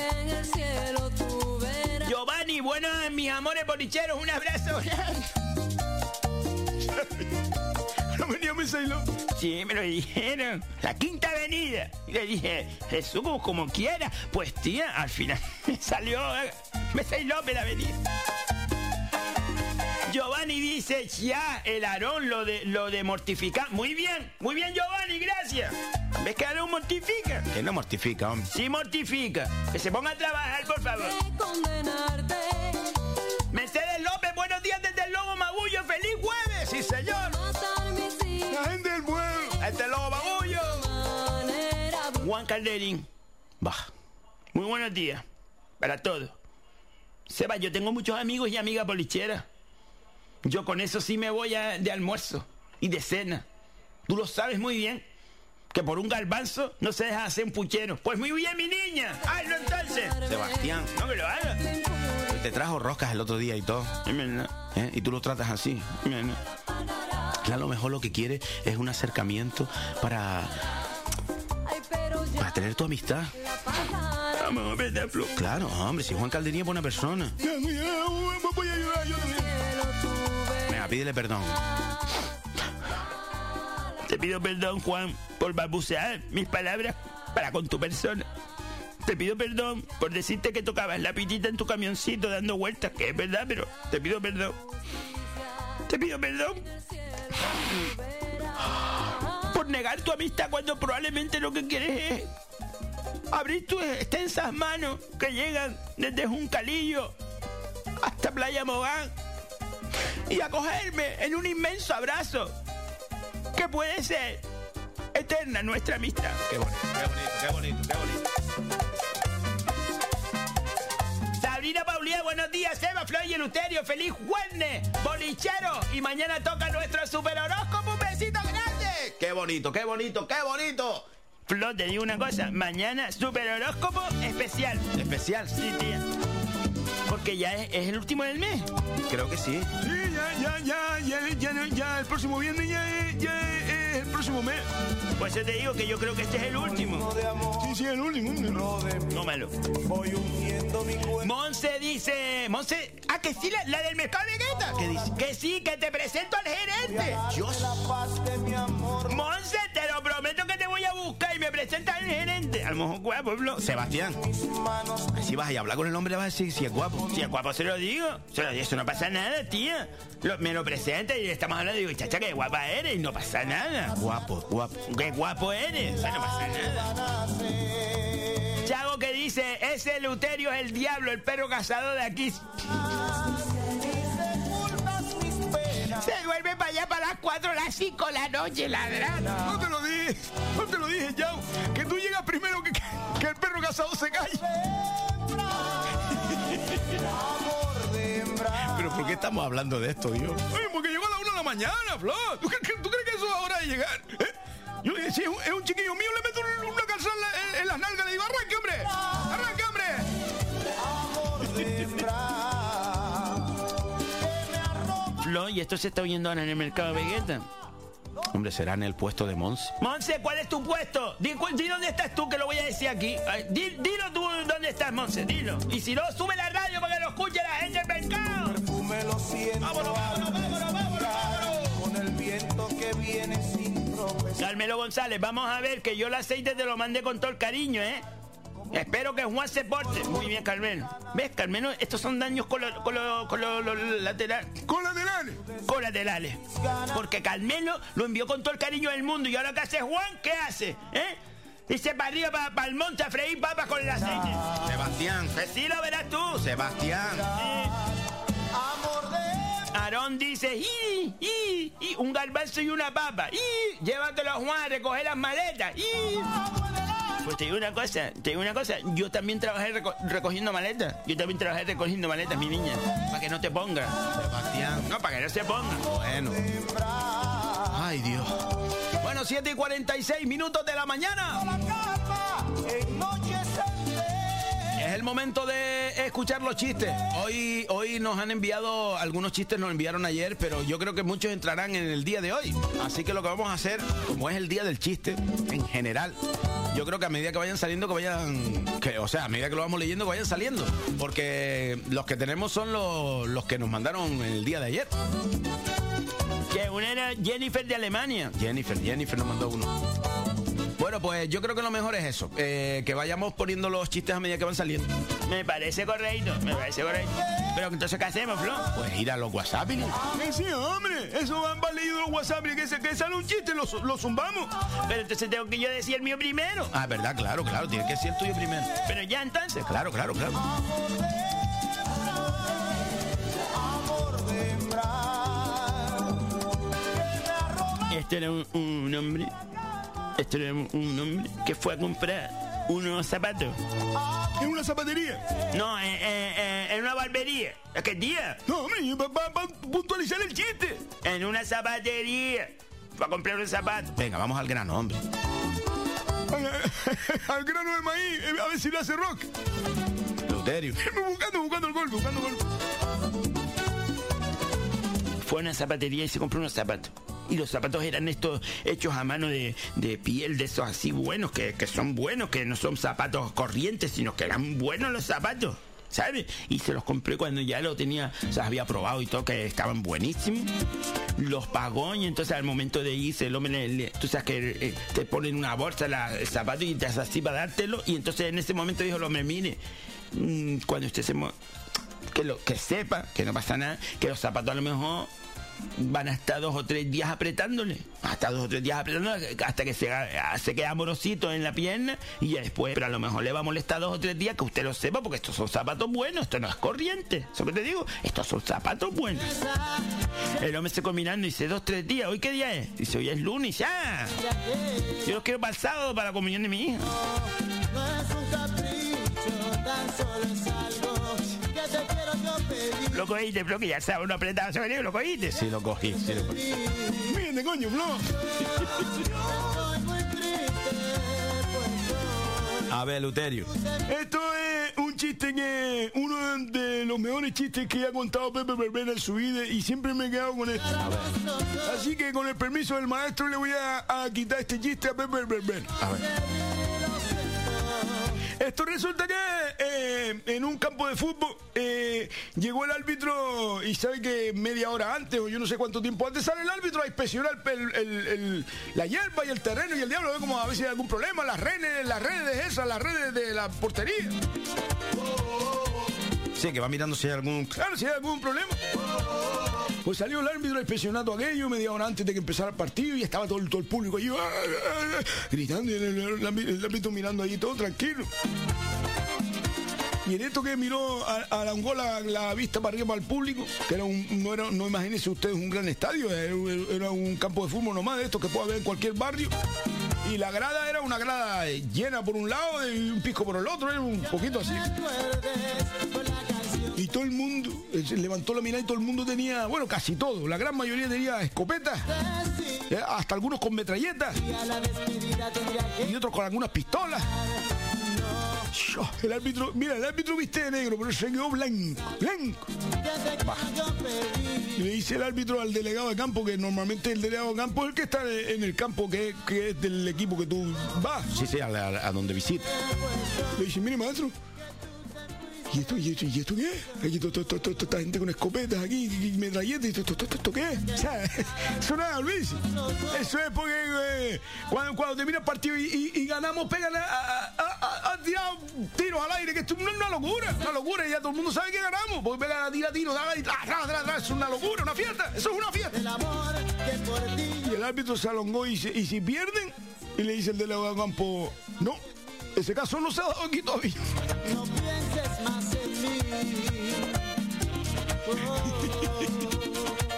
Giovanni, bueno, mis amores bolicheros, un abrazo. Sí, me lo dijeron. La quinta avenida. Y le dije, Jesús, como, como quiera. Pues tía, al final me salió eh, Mesa y López la avenida. Giovanni dice, ya, el Aarón lo de, lo de mortificar. Muy bien, muy bien, Giovanni, gracias. ¿Ves que Aarón mortifica? Que no mortifica, hombre. Sí mortifica. Que se ponga a trabajar, por favor. Mercedes López, buenos días desde el Lobo Magullo. ¡Feliz jueves! ¡Sí, señor! La gente del pueblo. Este Lobo Magullo. Juan Calderín. Baja. Muy buenos días. Para todos. Seba, yo tengo muchos amigos y amigas bolicheras. Yo con eso sí me voy a- de almuerzo y de cena. Tú lo sabes muy bien. Que por un garbanzo no se deja hacer un puchero. Pues muy bien, mi niña. Hazlo entonces. Sebastián. No que lo haga. Te trajo roscas el otro día y todo. ¿Eh? Y tú lo tratas así. A lo mejor lo que quiere es un acercamiento para. para tener tu amistad. Vamos, ¿verdad, Flo? Claro, hombre, si Juan Caldería es buena persona. Venga, pídele perdón. Te pido perdón, Juan, por balbucear mis palabras para con tu persona. Te pido perdón por decirte que tocabas la pitita en tu camioncito dando vueltas, que es verdad, pero te pido perdón. Te pido perdón por negar tu amistad cuando probablemente lo que quieres es abrir tus extensas manos que llegan desde Juncalillo hasta Playa Mogán y acogerme en un inmenso abrazo que puede ser eterna nuestra amistad. Qué bonito, qué bonito, qué bonito, qué bonito. Sabrina Paulía, buenos días. Eva, Flor y Eleuterio, feliz jueves, bolichero. Y mañana toca nuestro super horóscopo. Un besito grande. Qué bonito, qué bonito, qué bonito. Flor, te digo una cosa. Mañana super horóscopo especial. Especial. Sí, tía. Porque ya es, es el último del mes. Creo que sí. Sí, ya, ya, ya, ya, ya, ya, el próximo viernes ya ya es, el próximo mes. Pues yo te digo que yo creo que este es el último. Sí, sí, el último. Tómalo. Monse dice. Monse. Ah, que sí, la, la del mercado de Gueta. ¿Qué dice? Que sí, que te presento al gerente. Dios. Monse, te lo prometo que te voy a buscar y me presentas al gerente. A lo mejor guapo. Sebastián. Si vas a hablar con el hombre, le vas a decir si es guapo. Si es guapo, se lo digo. Se lo digo, eso no pasa nada, tía. Lo- me lo presenta y estamos hablando y digo, chacha, qué guapa eres y no pasa nada. Guapo, guapo. Qué guapo eres. O sea, no pasa nada. Chago que dice. ese Luterio es el diablo, el perro cazado de aquí. Se duerme para allá para las 4, las 5 de la noche, ladrando. No te lo dije, no te lo dije, Yao. Que tú llegas primero que, que el perro casado se calle. Pero ¿por qué estamos hablando de esto, Dios? Porque llegó a la 1 de la mañana, Flor. ¿Tú, crees- tú crees que eso es hora de llegar? ¿Eh? Yo, si es un, es un chiquillo mío, le meto un- una calzada en, la- en- en las nalgas le digo, arranque, hombre. Arranque, hombre. Flo, y esto se está oyendo ahora en el mercado Vegeta. Hombre, será en el puesto de Mons. Monse, ¿cuál es tu puesto? Di, cu- di dónde estás tú, que lo voy a decir aquí. Ay, di- dilo tú dónde estás, Monse, dilo. Y si no, sube la radio para que lo escuche la gente del mercado. Vámonos, vámonos, vámonos, vámonos, viene sin tropezar. Carmelo González, vamos a ver que yo el aceite te lo mandé con todo el cariño, ¿eh? Espero que Juan se porte. Muy bien, Carmelo. ¿Ves, Carmelo? Estos son daños colo- colo- colo- lo- lateral- Colaterales. colaterales. Porque Carmelo lo envió con todo el cariño del mundo. ¿Y ahora qué hace Juan? ¿Qué hace? ¿Eh? Dice para arriba, para el monte a freír papas con el aceite. Sebastián. Sí, lo verás tú. Sebastián. Aarón dice, ¡y! ¡y! ¡y! Un garbanzo y una papa. ¡y! Llévatelo a Juan a recoger las maletas. ¡y! Pues te digo una cosa, te digo una cosa. Yo también trabajé reco- recogiendo maletas. Yo también trabajé recogiendo maletas, mi niña. Para que no te ponga. Sebastián. No, para que no se ponga. Bueno. Ay, Dios. Bueno, 7 y 46 minutos de la mañana. El momento de escuchar los chistes. Hoy, hoy nos han enviado, algunos chistes nos enviaron ayer, pero yo creo que muchos entrarán en el día de hoy. Así que lo que vamos a hacer, como es el día del chiste, en general, yo creo que a medida que vayan saliendo, que vayan, que, o sea, a medida que lo vamos leyendo, que vayan saliendo. Porque los que tenemos son los, los que nos mandaron el día de ayer. Que una era Jennifer de Alemania. Jennifer, Jennifer nos mandó uno. Bueno, pues yo creo que lo mejor es eso, eh, que vayamos poniendo los chistes a medida que van saliendo. Me parece correcto, me parece correcto. Pero entonces, ¿qué hacemos, Flo? Pues ir a los WhatsApp. y- Que sí, hombre. Eso van, van leído los WhatsApp y que, se, que sale un chiste, lo, lo zumbamos. Pero entonces tengo que yo decir el mío primero. Ah, verdad, claro, claro, tiene que ser el tuyo primero. Pero ya entonces. Claro, claro, claro. Este era un, un hombre. Este era un, hombre que fue a comprar unos zapatos. ¿En una zapatería? No, en, en- en- en una barbería. ¿Qué día? No, hombre, para puntualizar el chiste. En una zapatería. Fue a comprar un zapato. Venga, vamos al grano, hombre. Al grano de maíz, eh, a ver si le hace rock. Luterio. buscando, buscando el golpe, buscando el golpe. Fue a una zapatería y se compró unos zapatos. Y los zapatos eran estos hechos a mano de, de piel, de esos así buenos, que, que son buenos, que no son zapatos corrientes, sino que eran buenos los zapatos. ¿Sabes? Y se los compré cuando ya lo tenía, o sea, había probado y todo, que estaban buenísimos. Los pagó y entonces al momento de irse, el hombre, le- tú sabes que eh, te ponen una bolsa la- el zapato y te hace así para dártelo. Y entonces en ese momento dijo el hombre, mire, mm, cuando usted se... que, lo, que sepa, que no pasa nada, que los zapatos a lo mejor van a estar dos o tres días apretándole. Hasta dos o tres días apretándole hasta que se, se queda amorosito en la pierna y ya después, pero a lo mejor le va a molestar dos o tres días que usted lo sepa porque estos son zapatos buenos, esto no es corriente. ¿Eso que te digo? Estos son zapatos buenos. El hombre se combinando y dice dos, tres días. ¿Hoy qué día es? Dice, hoy es lunes, ya. Yo los quiero para el sábado para la comunión de mi hija. No es un capricho, tan solo Lo cogiste, Flo, que ya estaba uno apretado ese veneno, lo cogiste. Sí, lo cogí, sí, lo cogí. Miren, coño, yo A ver, Luterio. Esto es un chiste que uno de los mejores chistes que ha contado Pepe Berbera en su vida y siempre me he quedado con esto. Así que con el permiso del maestro le voy a, a quitar este chiste a Pepe Berber. A ver. Esto resulta que eh, en un campo de fútbol eh, llegó el árbitro y sabe que media hora antes o yo no sé cuánto tiempo antes sale el árbitro a inspeccionar la hierba y el terreno y el diablo ve como a ver si hay algún problema, las redes, las redes esas, las redes de la portería. Sí, que va mirando si hay algún... Claro, si hay algún problema. Pues salió el árbitro inspeccionando aquello media hora antes de que empezara el partido y estaba todo, el- público allí ah, ah, ah, gritando y el, el- el árbitro mirando allí todo tranquilo. Y en esto que miró a, la la vista para arriba para el público, que era un, no era, no imagínense ustedes un gran estadio, era, era un campo de fútbol nomás de estos que puede haber en cualquier barrio. Y la grada era una grada llena por un lado y un pisco por el otro, era un poquito así. Y todo el mundo eh, se levantó la mirada y todo el mundo tenía, bueno, casi todo, la gran mayoría tenía escopetas, eh, hasta algunos con metralletas y otros con algunas pistolas. El árbitro, mira, el árbitro viste de negro, pero se quedó blanco, blanco. Bah. Y le dice el árbitro al delegado de campo, que normalmente el delegado de campo es el que está en el campo, que, que es del equipo que tú vas. Sí, sí, a, a- a donde visita. Le dice, mire maestro, ¿y esto, y esto, y esto qué es? Aquí to- to- to- to- to- esta gente con escopetas aquí, y metralletas, y to- to- to- ¿esto qué es? O sea, eso nada, Luis. Eso es porque eh, cuando, cuando termina el partido y, ganamos, pegan a, tirar tiros al aire, que esto es una, locura, una locura, y ya todo el mundo sabe que ganamos, porque pegan a tirar tiros, tra, tra, es una locura, una fiesta, eso es una fiesta. Y el árbitro se alongó y, se- y si pierden, y le dice el delegado de campo, no, ese caso no se ha dado aquí todavía. No pienses más en mí.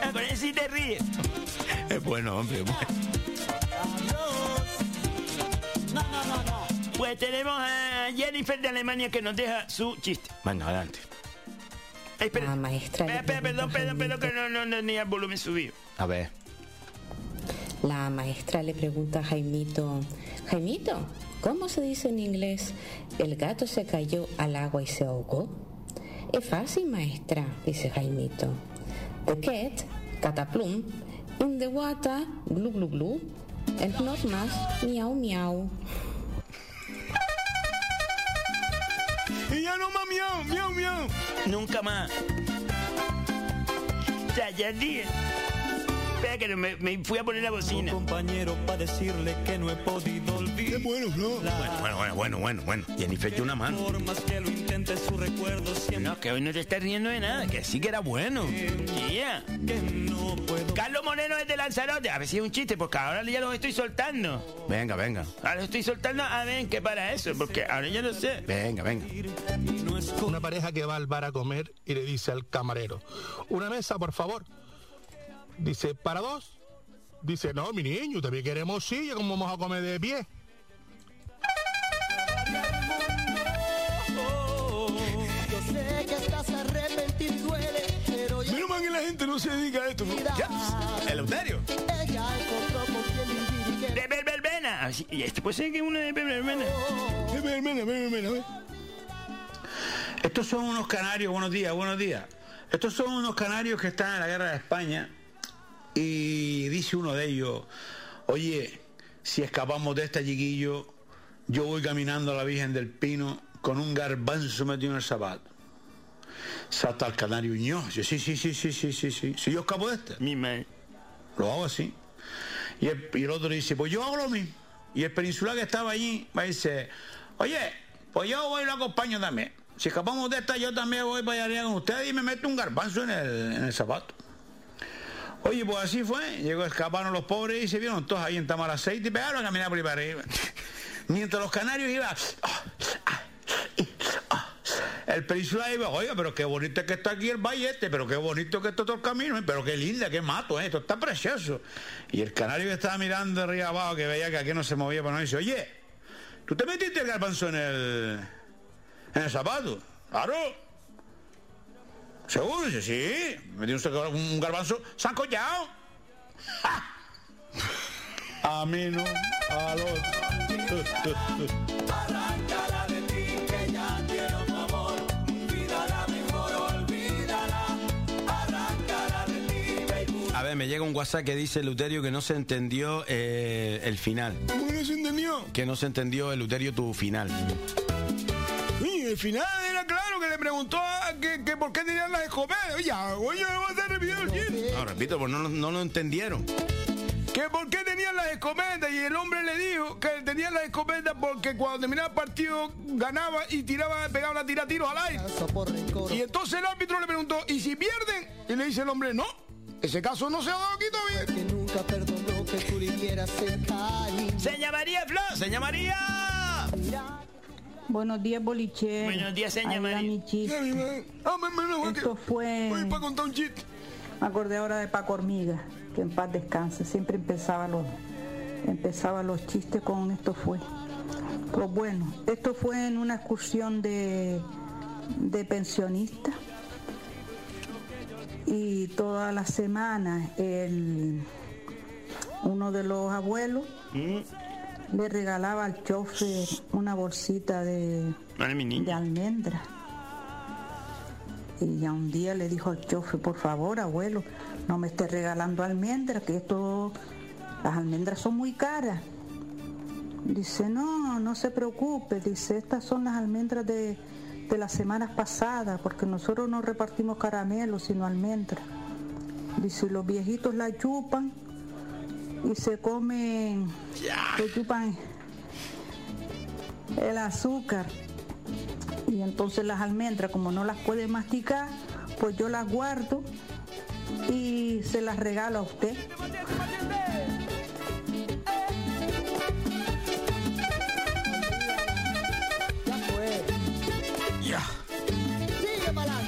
Ah, con eso sí te ríes. Es bueno, hombre. es bueno. Pues tenemos a Jennifer de Alemania que nos deja su chiste. Venga, adelante. Espera, La maestra espera, espera, perdón, perdón, perdón, que no, no, no tenía el volumen subido. A ver. La maestra le pregunta a Jaimito, Jaimito, ¿cómo se dice en inglés? El gato se cayó al agua y se ahogó. Es fácil, maestra, dice Jaimito. The cat, cataplum, in the water, glu glu glu, and not más, miau miau. Y ya no más miau, miau, miau. Nunca más. Ya, ya dije. Que no, me, me fui a poner la bocina. compañero para decirle que no he podido olvidar. bueno, ¿no? Bueno, bueno, bueno, bueno, bueno, bueno. Jennifer una mano. Por más que lo intente, su recuerdo siempre. No, que hoy no te estás riendo de nada, que sí que era bueno. Tía. Carlos Moreno es de Lanzarote. A ver si es un chiste, porque ahora ya los estoy soltando. Venga, venga. Ahora los estoy soltando a ver qué para eso, porque ahora ya no sé. Venga, venga. Una pareja que va al bar a comer y le dice al camarero, una mesa, por favor. Dice, ¿para dos? Dice, no, mi niño, también queremos silla, ¿cómo vamos a comer de pie? Yo sé que estás arrepentido y duele, pero ya Menos mal que la gente no se dedica a esto. ¿no? Ya. Eleuterio. De Verbena. Y este puede ser que uno de Verbena. Ver. Estos son unos canarios, buenos días, buenos días. Estos son unos canarios que están en la guerra de España y dice uno de ellos, oye, si escapamos de este chiquillo, yo voy caminando a la Virgen del Pino con un garbanzo metido en el zapato. Salta el canario Ño. Yo, sí, sí, sí, sí, sí, sí, sí. Si yo escapo de este. Mi man. Eh. Lo hago así. Y el, otro dice, pues yo hago lo mismo. Y el peninsular que estaba allí me dice, oye, pues yo voy y lo acompaño también. Si escapamos de esta, yo también voy para allá con ustedes y me meto un garbanzo en el, en el zapato. Oye, pues así fue. Llegó, escaparon los pobres y se vieron todos ahí en Tamar aceite y pegaron a caminar por ahí para. Mientras los canarios iban... El peninsular iba, oiga, pero qué bonito que está aquí el valle este, pero qué bonito que está todo el camino, ¿eh? pero qué linda, qué mato, ¿eh? esto está precioso. Y el canario que estaba mirando arriba abajo, que veía que aquí no se movía, pero no dice, oye, ¿tú te metiste el garbanzo en el, en el zapato? Claro. ¿Seguro? Dice, sí. Me dio un, un garbanzo sancollado. ¡Ja! A mí no, al otro. Arráncala de ti, que ya quiero tu amor. Olvídala mejor, olvídala. Arráncala de ti, baby. A ver, me llega un WhatsApp que dice Luterio que no se entendió eh, el final. ¿Cómo que no se entendió? Que no se entendió, Luterio, tu final. Y el final que le preguntó a que, que por qué tenían las escopetas. Oye, oye, a repetir el chiste. No, repito, pues no, lo- no lo entendieron. Que por qué tenían las escopetas y el hombre le dijo que tenían las escopetas porque cuando terminaba el partido ganaba y tiraba, pegaba a tirar tiros al aire. Y entonces el árbitro le preguntó, ¿y si pierden? Y le dice el hombre, no, ese caso no se ha dado aquí todavía. Que nunca perdonó que tú le dieras el cariño. Se llamaría Flo, se llamaría. Buenos días, boliche. Buenos días, señora María. mi chiste. Ah, me, me, me, Esto fue... Voy para contar un chiste. Me acordé ahora de Paco Hormiga, que en paz descanse. Siempre empezaba los, empezaba los chistes con esto fue. Pues bueno, esto fue en una excursión de, de pensionistas. Y toda la semana el, uno de los abuelos le regalaba al chofer una bolsita de, de almendra. Y ya un día le dijo al chofer, por favor, abuelo, no me esté regalando almendras, que esto, las almendras son muy caras. Dice, no, no se preocupe, dice, estas son las almendras de, de las semanas pasadas, porque nosotros no repartimos caramelos, sino almendras. Dice, los viejitos la chupan y se comen, se chupan el azúcar. Y entonces las almendras, como no las puede masticar, pues yo las guardo y se las regalo a usted.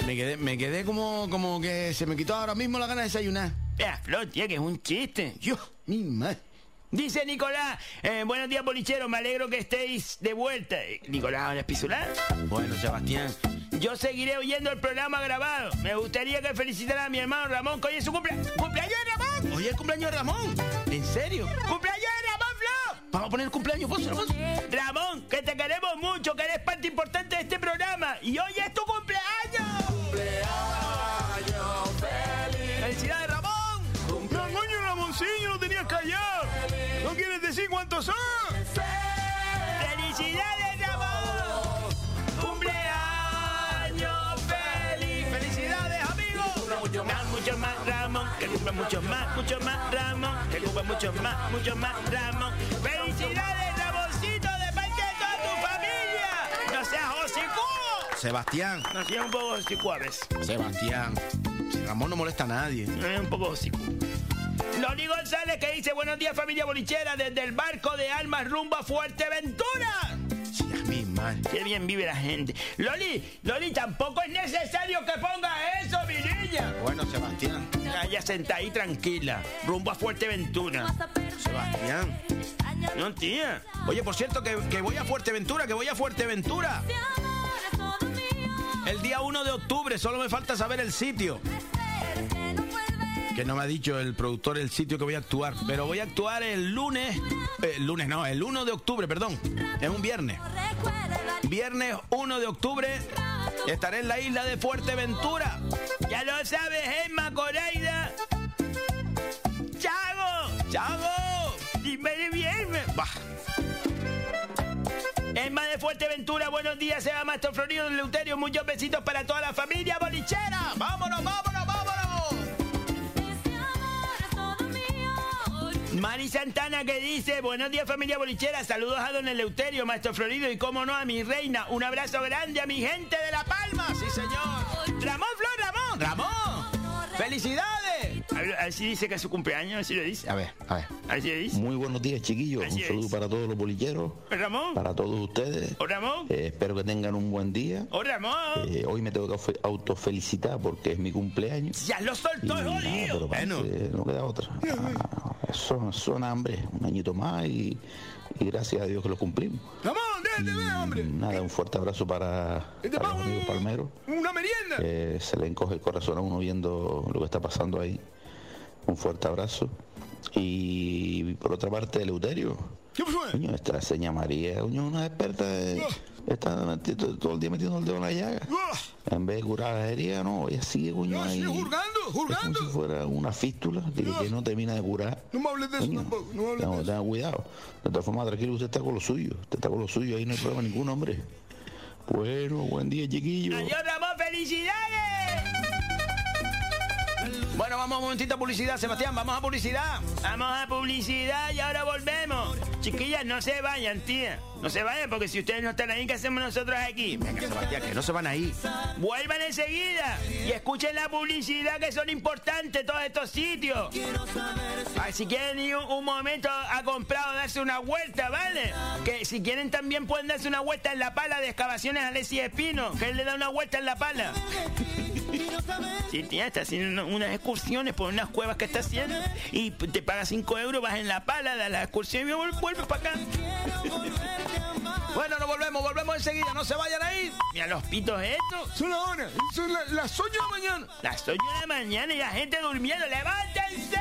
Me quedé, me quedé como, como que se me quitó ahora mismo la gana de desayunar. Vea, Flor, tía, que es un chiste. Yo, mi madre. Dice Nicolás, eh, buenos días, bolichero, me alegro que estéis de vuelta. Nicolás, ¿ahora es pisolar? Bueno, Sebastián. Yo seguiré oyendo el programa grabado. Me gustaría que felicitara a mi hermano Ramón, que hoy es su cumple... cumpleaños de Ramón. Hoy es el cumpleaños de Ramón. ¿En serio? ¡Cumpleaños de Ramón, Flor! Vamos a poner el cumpleaños vos, Ramón. Ramón, que te queremos mucho, que eres parte importante de este programa. Y hoy es tu cumpleaños. Cumpleaños Ramoncillo, lo tenías callado. ¿No quieres decir cuántos son? ¡Felicidades, Ramón! ¡Cumpleaños feliz! ¡Felicidades, amigos! Mucho más, mucho más, Ramón. Que cumpla mucho más, mucho más, Ramón. Que cumpla mucho más, mucho más, Ramón. ¡Felicidades, Ramoncito, de parte de toda tu familia! ¡No seas hocico! Sebastián. No seas un poco hocico a veces. Sebastián. Si Ramón no molesta a nadie. No es un poco hocico. Loli González que dice buenos días familia bolichera desde el barco de almas rumbo a Fuerteventura. Sí, a mí, mal. Qué bien vive la gente. Loli, Loli, tampoco es necesario que pongas eso, mi niña. Bueno, Sebastián. Ya sentada ahí tranquila, rumbo a Fuerteventura. Sebastián. No, tía. Oye, por cierto, que, que voy a Fuerteventura, que voy a Fuerteventura. El día 1 de octubre, solo me falta saber el sitio. Que no me ha dicho el productor el sitio que voy a actuar. Pero voy a actuar el lunes. eh, El lunes no, el 1 de octubre, perdón. Es un viernes. Viernes 1 de octubre estaré en la isla de Fuerteventura. Ya lo sabes, Emma Coreida. ¡Chago! ¡Chago! ¡Dime bien! Emma de Fuerteventura, buenos días, sea Maestro Florido Leuterio, muchos besitos para toda la familia bolichera. ¡Vámonos, vámonos, Mari Santana que dice, buenos días familia bolichera, saludos a don Eleuterio, Maestro Florido y cómo no a mi reina, un abrazo grande a mi gente de La Palma. Sí, señor. Ramón Flor, Ramón. ¡Ramón! ¡Felicidades! A ver, a ver si dice que es su cumpleaños, a ver si lo dice. A ver, a ver. A ver si lo dice. Muy buenos días, chiquillos. Así Un saludo para todos los bolilleros, Ramón. para todos ustedes. ¿O Ramón? Eh, espero que tengan un buen día. ¡Oh, Ramón! Eh, hoy me tengo que fe- autofelicitar porque es mi cumpleaños. ¡Ya lo soltó, nada, jodido! pero Bueno. no queda otra. Ah, eso son hambre, un añito más y, y gracias a Dios que lo cumplimos. ¡Ramón, déjate ver, hombre! Nada, un fuerte abrazo para, ¿Y te para los amigos palmeros. una merienda? Eh, se le encoge el corazón a uno viendo lo que está pasando ahí. Un fuerte abrazo. Y por otra parte, Eleuterio. ¿Qué fue? Coño, esta seña María, coño, es una experta. eh, está metiendo- todo el día metiendo el dedo en la llaga. En vez de curar la herida, no, ella sigue, coño, ahí. sigue jurgando, jurgando. Como si fuera una fístula de que no termina de curar. No me hables de eso Coño, tampoco, no me hables de eso. tenga cuidado. De todas formas, tranquilo, usted está con lo suyo. Usted está con lo suyo, ahí no hay problema ningún, hombre. Bueno, buen día, chiquillo. ¡Adiós, Ramón! ¡Felicidades! Bueno, vamos un momentito a publicidad, Sebastián, vamos a publicidad. Vamos a publicidad y ahora volvemos. Chiquillas, no se vayan, tía. No se vayan porque si ustedes no están ahí, ¿qué hacemos nosotros aquí? Venga, Sebastián, que no se van ahí. Vuelvan enseguida y escuchen la publicidad que son importantes todos estos sitios. Si quieren ir un, un momento a comprar o darse una vuelta, ¿vale? Que si quieren también pueden darse una vuelta en la pala de excavaciones Alessi Espino, que él le da una vuelta en la pala. Sí, tía, está haciendo una- unas excursiones por unas cuevas que está haciendo y te pagas 5 euros, vas en la pala, das la excursión y vuel- vuelves para acá. Bueno, nos volvemos, volvemos enseguida, no se vayan ahí. Mira los pitos estos. Son las horas, son la- las 8 de la mañana. Las 8 de la mañana y la gente durmiendo. ¡Levántense!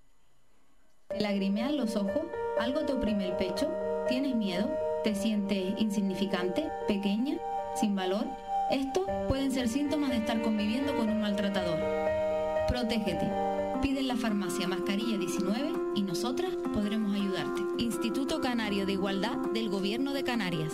¿Te lagrimean los ojos? ¿Algo te oprime el pecho? ¿Tienes miedo? ¿Te sientes insignificante? ¿Pequeña? ¿Sin valor? Estos pueden ser síntomas de estar conviviendo con un maltratador. Protégete. Pide en la farmacia mascarilla 19 y nosotras podremos ayudarte. Instituto Canario de Igualdad del Gobierno de Canarias.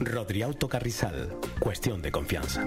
Rodriauto Carrizal. Cuestión de confianza.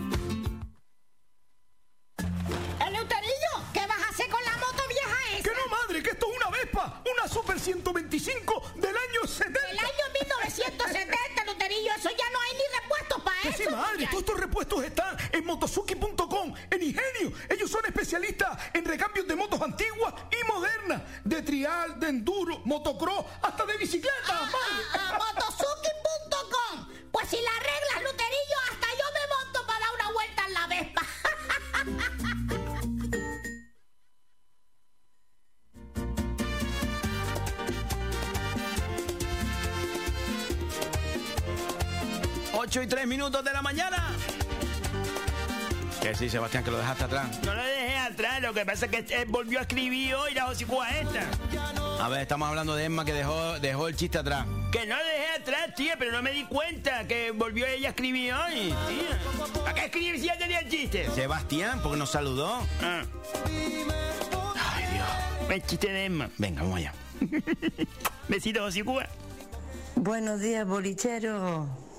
Super 125 del año 70. El año 1970, Eleuterillo, eso ya no hay ni repuestos para eso. sí, madre, todos estos repuestos están en motosuki.com, en Ingenio. Ellos son especialistas en recambios de motos antiguas y modernas, de trial, de enduro, motocross, hasta de bicicleta. madre. Motosuki.com. Pues si la arreglas, Luterillo, hasta yo me monto para dar una vuelta en la Vespa. Ocho y tres minutos de la mañana. Que sí, Sebastián, que lo dejaste atrás. No lo dejé atrás, lo que pasa es que él volvió a escribir hoy la hocicúa esta. A ver, estamos hablando de Emma que dejó, dejó el chiste atrás. Que no lo dejé atrás, tía, pero no me di cuenta que volvió ella a escribir hoy, tía. ¿Para qué escribir si ya tenía el chiste? Sebastián, porque nos saludó. Ah. Ay, Dios. El chiste de Emma. Venga, vamos allá. Besitos, hocicúa. Buenos días, bolichero.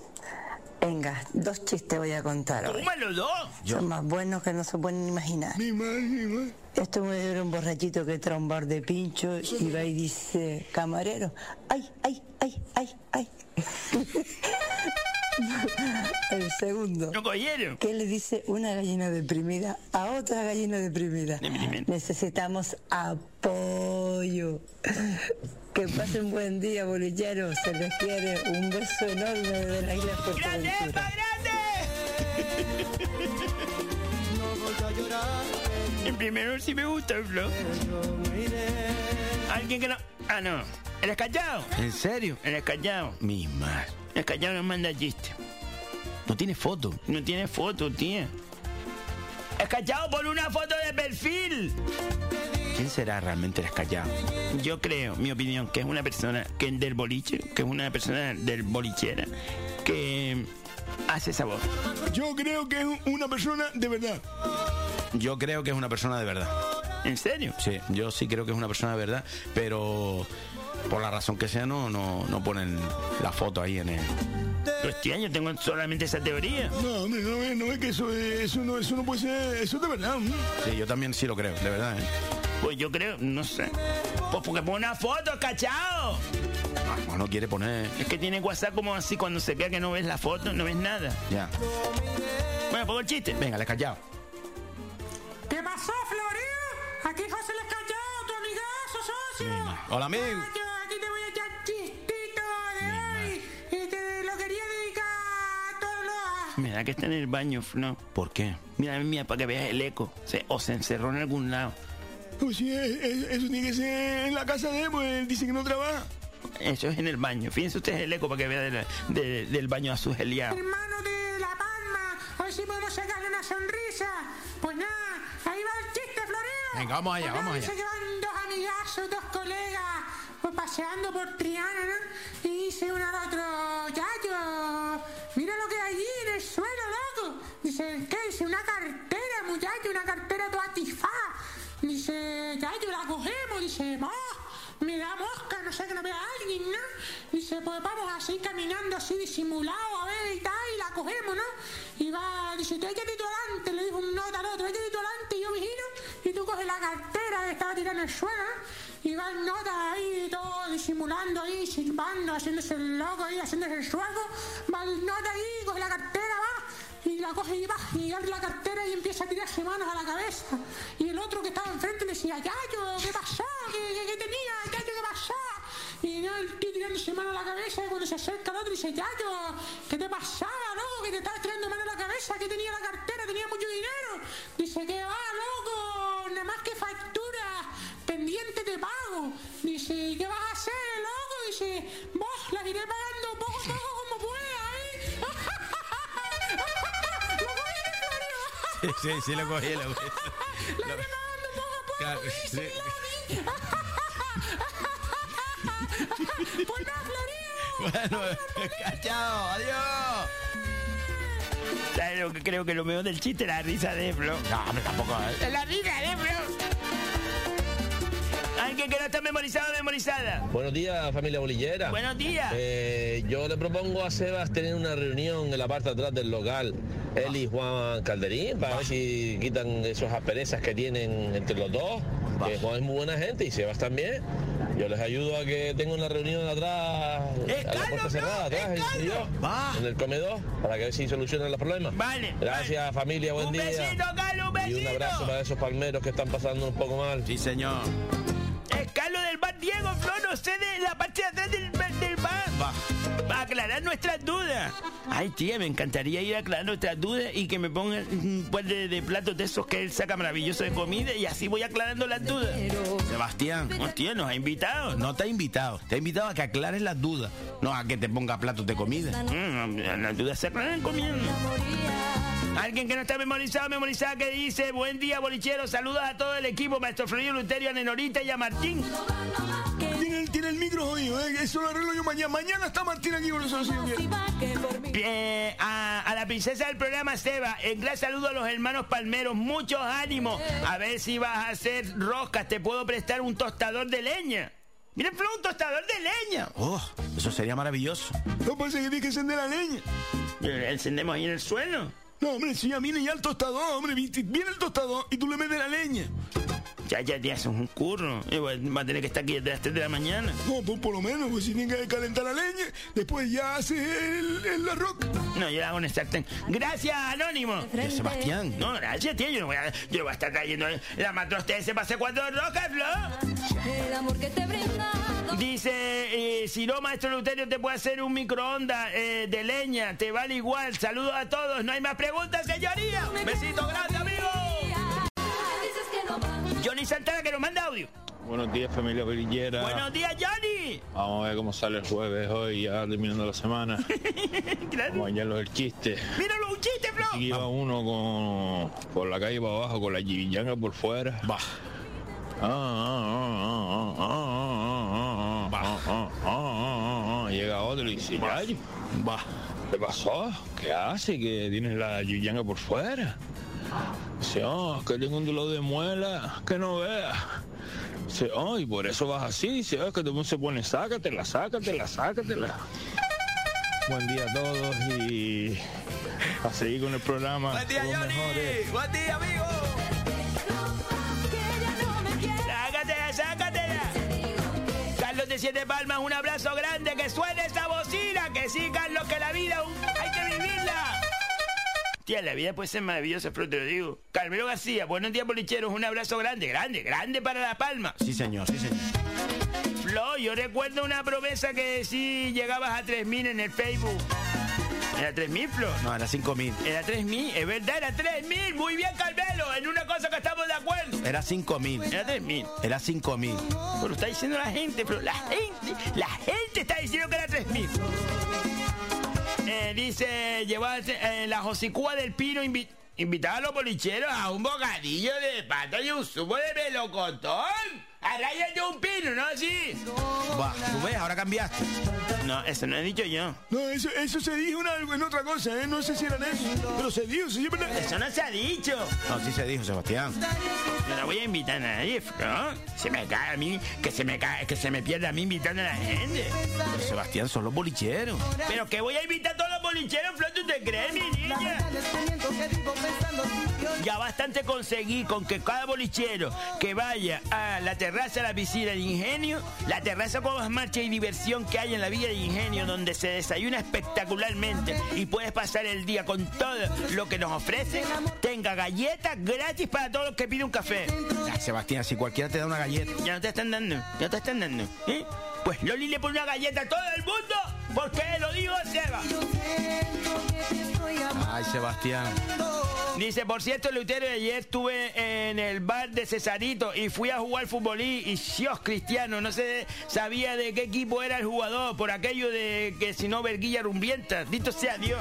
Venga, dos chistes voy a contar hoy. ¿Cómo los dos? Son más buenos que no se pueden imaginar. Ni más, ni más. Esto me era un borrachito que trae un bar de pincho y va y dice, camarero, ay, ay, ay, ay, ay. El segundo. ¿No cogieron? ¿Qué le dice una gallina deprimida a otra gallina deprimida? Necesitamos apoyo. Que pasen buen día, bolilleros. Se les quiere un beso enorme de la isla Fuerteventura. En primero sí me gusta el flow. Alguien que no. Ah, no. ¿El escallado? ¿En serio? El escallado. Mi El escallado nos manda chiste. No tiene foto. No tiene foto, tía. Escallado por una foto de perfil. ¿Quién será realmente el escallado? Yo creo, mi opinión, que es una persona que es del boliche, que es una persona del bolichera, que hace esa voz. Yo creo que es una persona de verdad. Yo creo que es una persona de verdad. ¿En serio? Sí, yo sí creo que es una persona de verdad, pero por la razón que sea no, no, no ponen la foto ahí en el... Pues tía, yo tengo solamente esa teoría. No, hombre, no, es- no es que eso, es- eso, no, eso no puede ser, eso es de verdad. ¿no? Sí, yo también sí lo creo, de verdad. ¿eh? Pues yo creo, no sé. Pues porque pone una foto, cachao. No, no quiere poner... Es que tiene WhatsApp como así cuando se queda que no ves la foto, no ves nada. Ya. Bueno, pongo el chiste. Venga, el escallado. ¿Qué pasó, Florio? Aquí José el Escallado, tu amigazo, socio. Hola, amigo. Me da que está en el baño, no. ¿Por qué? Mira, mira, para que veas el eco. Se- o se encerró en algún lado. Pues sí, es- es- eso tiene que ser en la casa de él, pues él dice que no trabaja. Eso es en el baño. Fíjense ustedes el eco para que vea de la- de- del baño a su geliado. Hermano de La Palma, a ver si podemos sacarle una sonrisa. Pues nada, ahí va el chiste, Florio. Venga, vamos allá, Pues vamos Dice allá. que van dos amigazos, dos colegas, pues paseando por Triana, ¿no? Y dice uno al otro, Yayo, mira lo que hay allí en el suelo, loco. Dice, ¿qué? Dice, una cartera, muchacho, una cartera toda tifá. Dice, Yayo, la cogemos. Dice, ¡Mos! Me da mosca, no sé que no vea a alguien, ¿no? Dice, pues vamos así caminando así disimulado, a ver y tal, y la cogemos, ¿no? Y va, dice, tú échate tú adelante, le dijo un nota al otro, échate tú adelante, y yo vigilo, y tú coges la cartera que estaba tirada en el suelo, ¿no? Y va el nota ahí, todo disimulando ahí, silbando, haciéndose el loco ahí, haciéndose el sueco, va el nota ahí, coge la cartera, va, y la coge y va, y abre la cartera y empieza a tirarse manos a la cabeza. Y el otro que estaba enfrente le decía, Yayo, ¿qué pasó? ¿Qué, qué, qué tenía? Yayo, ¿qué pasó? Y no, el tío tirándose mano a la cabeza y cuando se acerca el otro dice, Yayo, ¿qué te pasaba, loco? Que te estabas tirando mano a la cabeza, que tenía la cartera, tenía mucho dinero. Dice, ¿qué va, loco? Nada más que factura, pendiente te pago. Dice, ¿y qué vas a hacer, loco? Dice, vos las iré pagando poco a poco como pueda, ¿eh? Sí, sí, sí lo cogí, lo cogí. Claro, sí. Pues nada, Florio. Bueno, chao, adiós. ¿Sabes lo que creo que lo mejor del chiste? La risa de Flo. No, hombre, tampoco. ¿eh? La risa de. Que no está memorizado o memorizada. Buenos días, familia bolillera. Buenos días. Eh, yo le propongo a Sebas tener una reunión en la parte de atrás del local, él y Juan Calderín, para ver si quitan esas asperezas que tienen entre los dos. Que Juan es muy buena gente y Sebas también. Yo les ayudo a que tengan una reunión atrás, a la puerta cerrada, atrás, y yo, en el comedor, para que ver si solucionan los problemas. Vale. Gracias, familia, buen Un día. besito, Carlos, un Y un besito. abrazo para esos palmeros que están pasando un poco mal. Sí, señor. Diego, Flo, no sé de la parte de atrás del, del bar. Va. Para aclarar nuestras dudas. Ay, tía, me encantaría ir a aclarar nuestras dudas y que me pongan un par de, de platos de esos que él saca maravilloso de comida y así voy aclarando las dudas. Sebastián. Hostia, nos ha invitado. No te ha invitado. Te ha invitado a que aclares las dudas, no a que te ponga platos de comida. Mm, las dudas se aclaran comiendo. Alguien que no está memorizado, memorizada, que dice, buen día, bolichero, saludos a todo el equipo, maestro Florio Luterio, a Nenorita y a Martín. Tiene el, tiene el micro jodido, ¿eh? eso lo arreglo yo mañana. Mañana está Martín aquí con nosotros. Eh, a, a la princesa del programa Seba, en gran saludo a los hermanos Palmeros, muchos ánimos. A ver si vas a hacer roscas, te puedo prestar un tostador de leña. Miren, Flo, un tostador de leña. Oh, eso sería maravilloso. No pasa que tiene que encender la leña. Encendemos ahí en el suelo. No, hombre, si ya viene ya el tostador, hombre, viene el tostador y tú le metes la leña. Ya, ya, ya, eso es un curro. Va a tener que estar aquí desde las 3 de la mañana. No, pues por lo menos, pues si tiene que calentar la leña, después ya hace el, el arroz. No, yo la hago en el sartén. Gracias, Anónimo. Sebastián. No, gracias, tío. Yo no voy a, yo no voy a estar trayendo la matroste ese para hacer cuatro rocas, Flo. El amor que te brinda. Dice, eh, si no, maestro Luterio, te puede hacer un microondas eh, de leña. Te vale igual. Saludos a todos. No hay más preguntas, señoría. Besito grande, amigo. Johnny Santana que nos manda audio. Buenos días familia brillera. Buenos días, Johnny. Vamos a ver cómo sale el jueves hoy, ya terminando la semana. Vamos allá los del chiste. Míralo, un chiste, Flo. Aquí iba uno con, por la calle para abajo con la chivillanga por fuera. Va. Llega otro y dice, va. ¿Qué pasó? ¿Qué hace? Que tienes la chivillanga por fuera. Oh, que tengo un dolor de muela, que no vea. Dice, oh, y por eso vas así. Oh, que todo el mundo se pone, sácatela, sácatela, sácatela. Buen día a todos y a seguir con el programa. Buen día, Johnny. mejores. Buen día, amigo. Sácatela, sácatela. Carlos de Siete Palmas, un abrazo grande. Que suene esa bocina. Que sí, Carlos, que la vida un- hay. Tía, la vida puede ser maravillosa, pero te lo digo. Carmelo García, buenos días, bolicheros. Un abrazo grande, grande, grande para La Palma. Sí, señor, sí, señor. Flo, yo recuerdo una promesa que sí llegabas a 3.000 en el Facebook. ¿Era 3.000, Flo? No, era 5000. Era 3.000, es verdad, era 3.000. Muy bien, Carmelo, en una cosa que estamos de acuerdo. Era 5000. Era 3.000. Era 5000. Pero está diciendo la gente, pero la gente, la gente está diciendo que era 3.000. Eh, dice, llevarse eh, la Josicúa del Pino invi- a los bolicheros a un bocadillo de pata y un zumo de melocotón. A rayas de un pino, ¿no? Sí. Va, tú ves, ahora cambiaste. No, eso no he dicho yo. No, eso, eso se dijo una- en otra cosa, ¿eh? No sé si era en eso, pero se dijo, es verdad. Eso no se ha dicho. No, sí se dijo, Sebastián. Yo no voy a invitar a nadie, Flo. Se me cae a mí, que se me cae, que se me pierda a mí invitando a la gente. Pero Sebastián, son los bolicheros. Pero que voy a invitar a todos los bolicheros, Flo, ¿tú te crees, mi niña? Ya bastante conseguí con que cada bolichero que vaya a la terraza de la piscina de Ingenio, la terraza con más marcha y diversión que hay en la villa de Ingenio, donde se desayuna espectacularmente y puedes pasar el día con todo lo que nos ofrece, tenga galletas gratis para todos los que piden un café. Ay, Sebastián, si cualquiera te da una galleta. Ya no te están dando, ya no te están dando. ¿eh? Pues Loli le pone una galleta a todo el mundo porque lo digo Seba. Ay, Sebastián. Dice, por cierto, Lutero, ayer estuve en el bar de Cesarito y fui a jugar futbolí y Dios cristiano, no se sabía de qué equipo era el jugador, por aquello de que si no verguilla rumbienta. Dito sea Dios.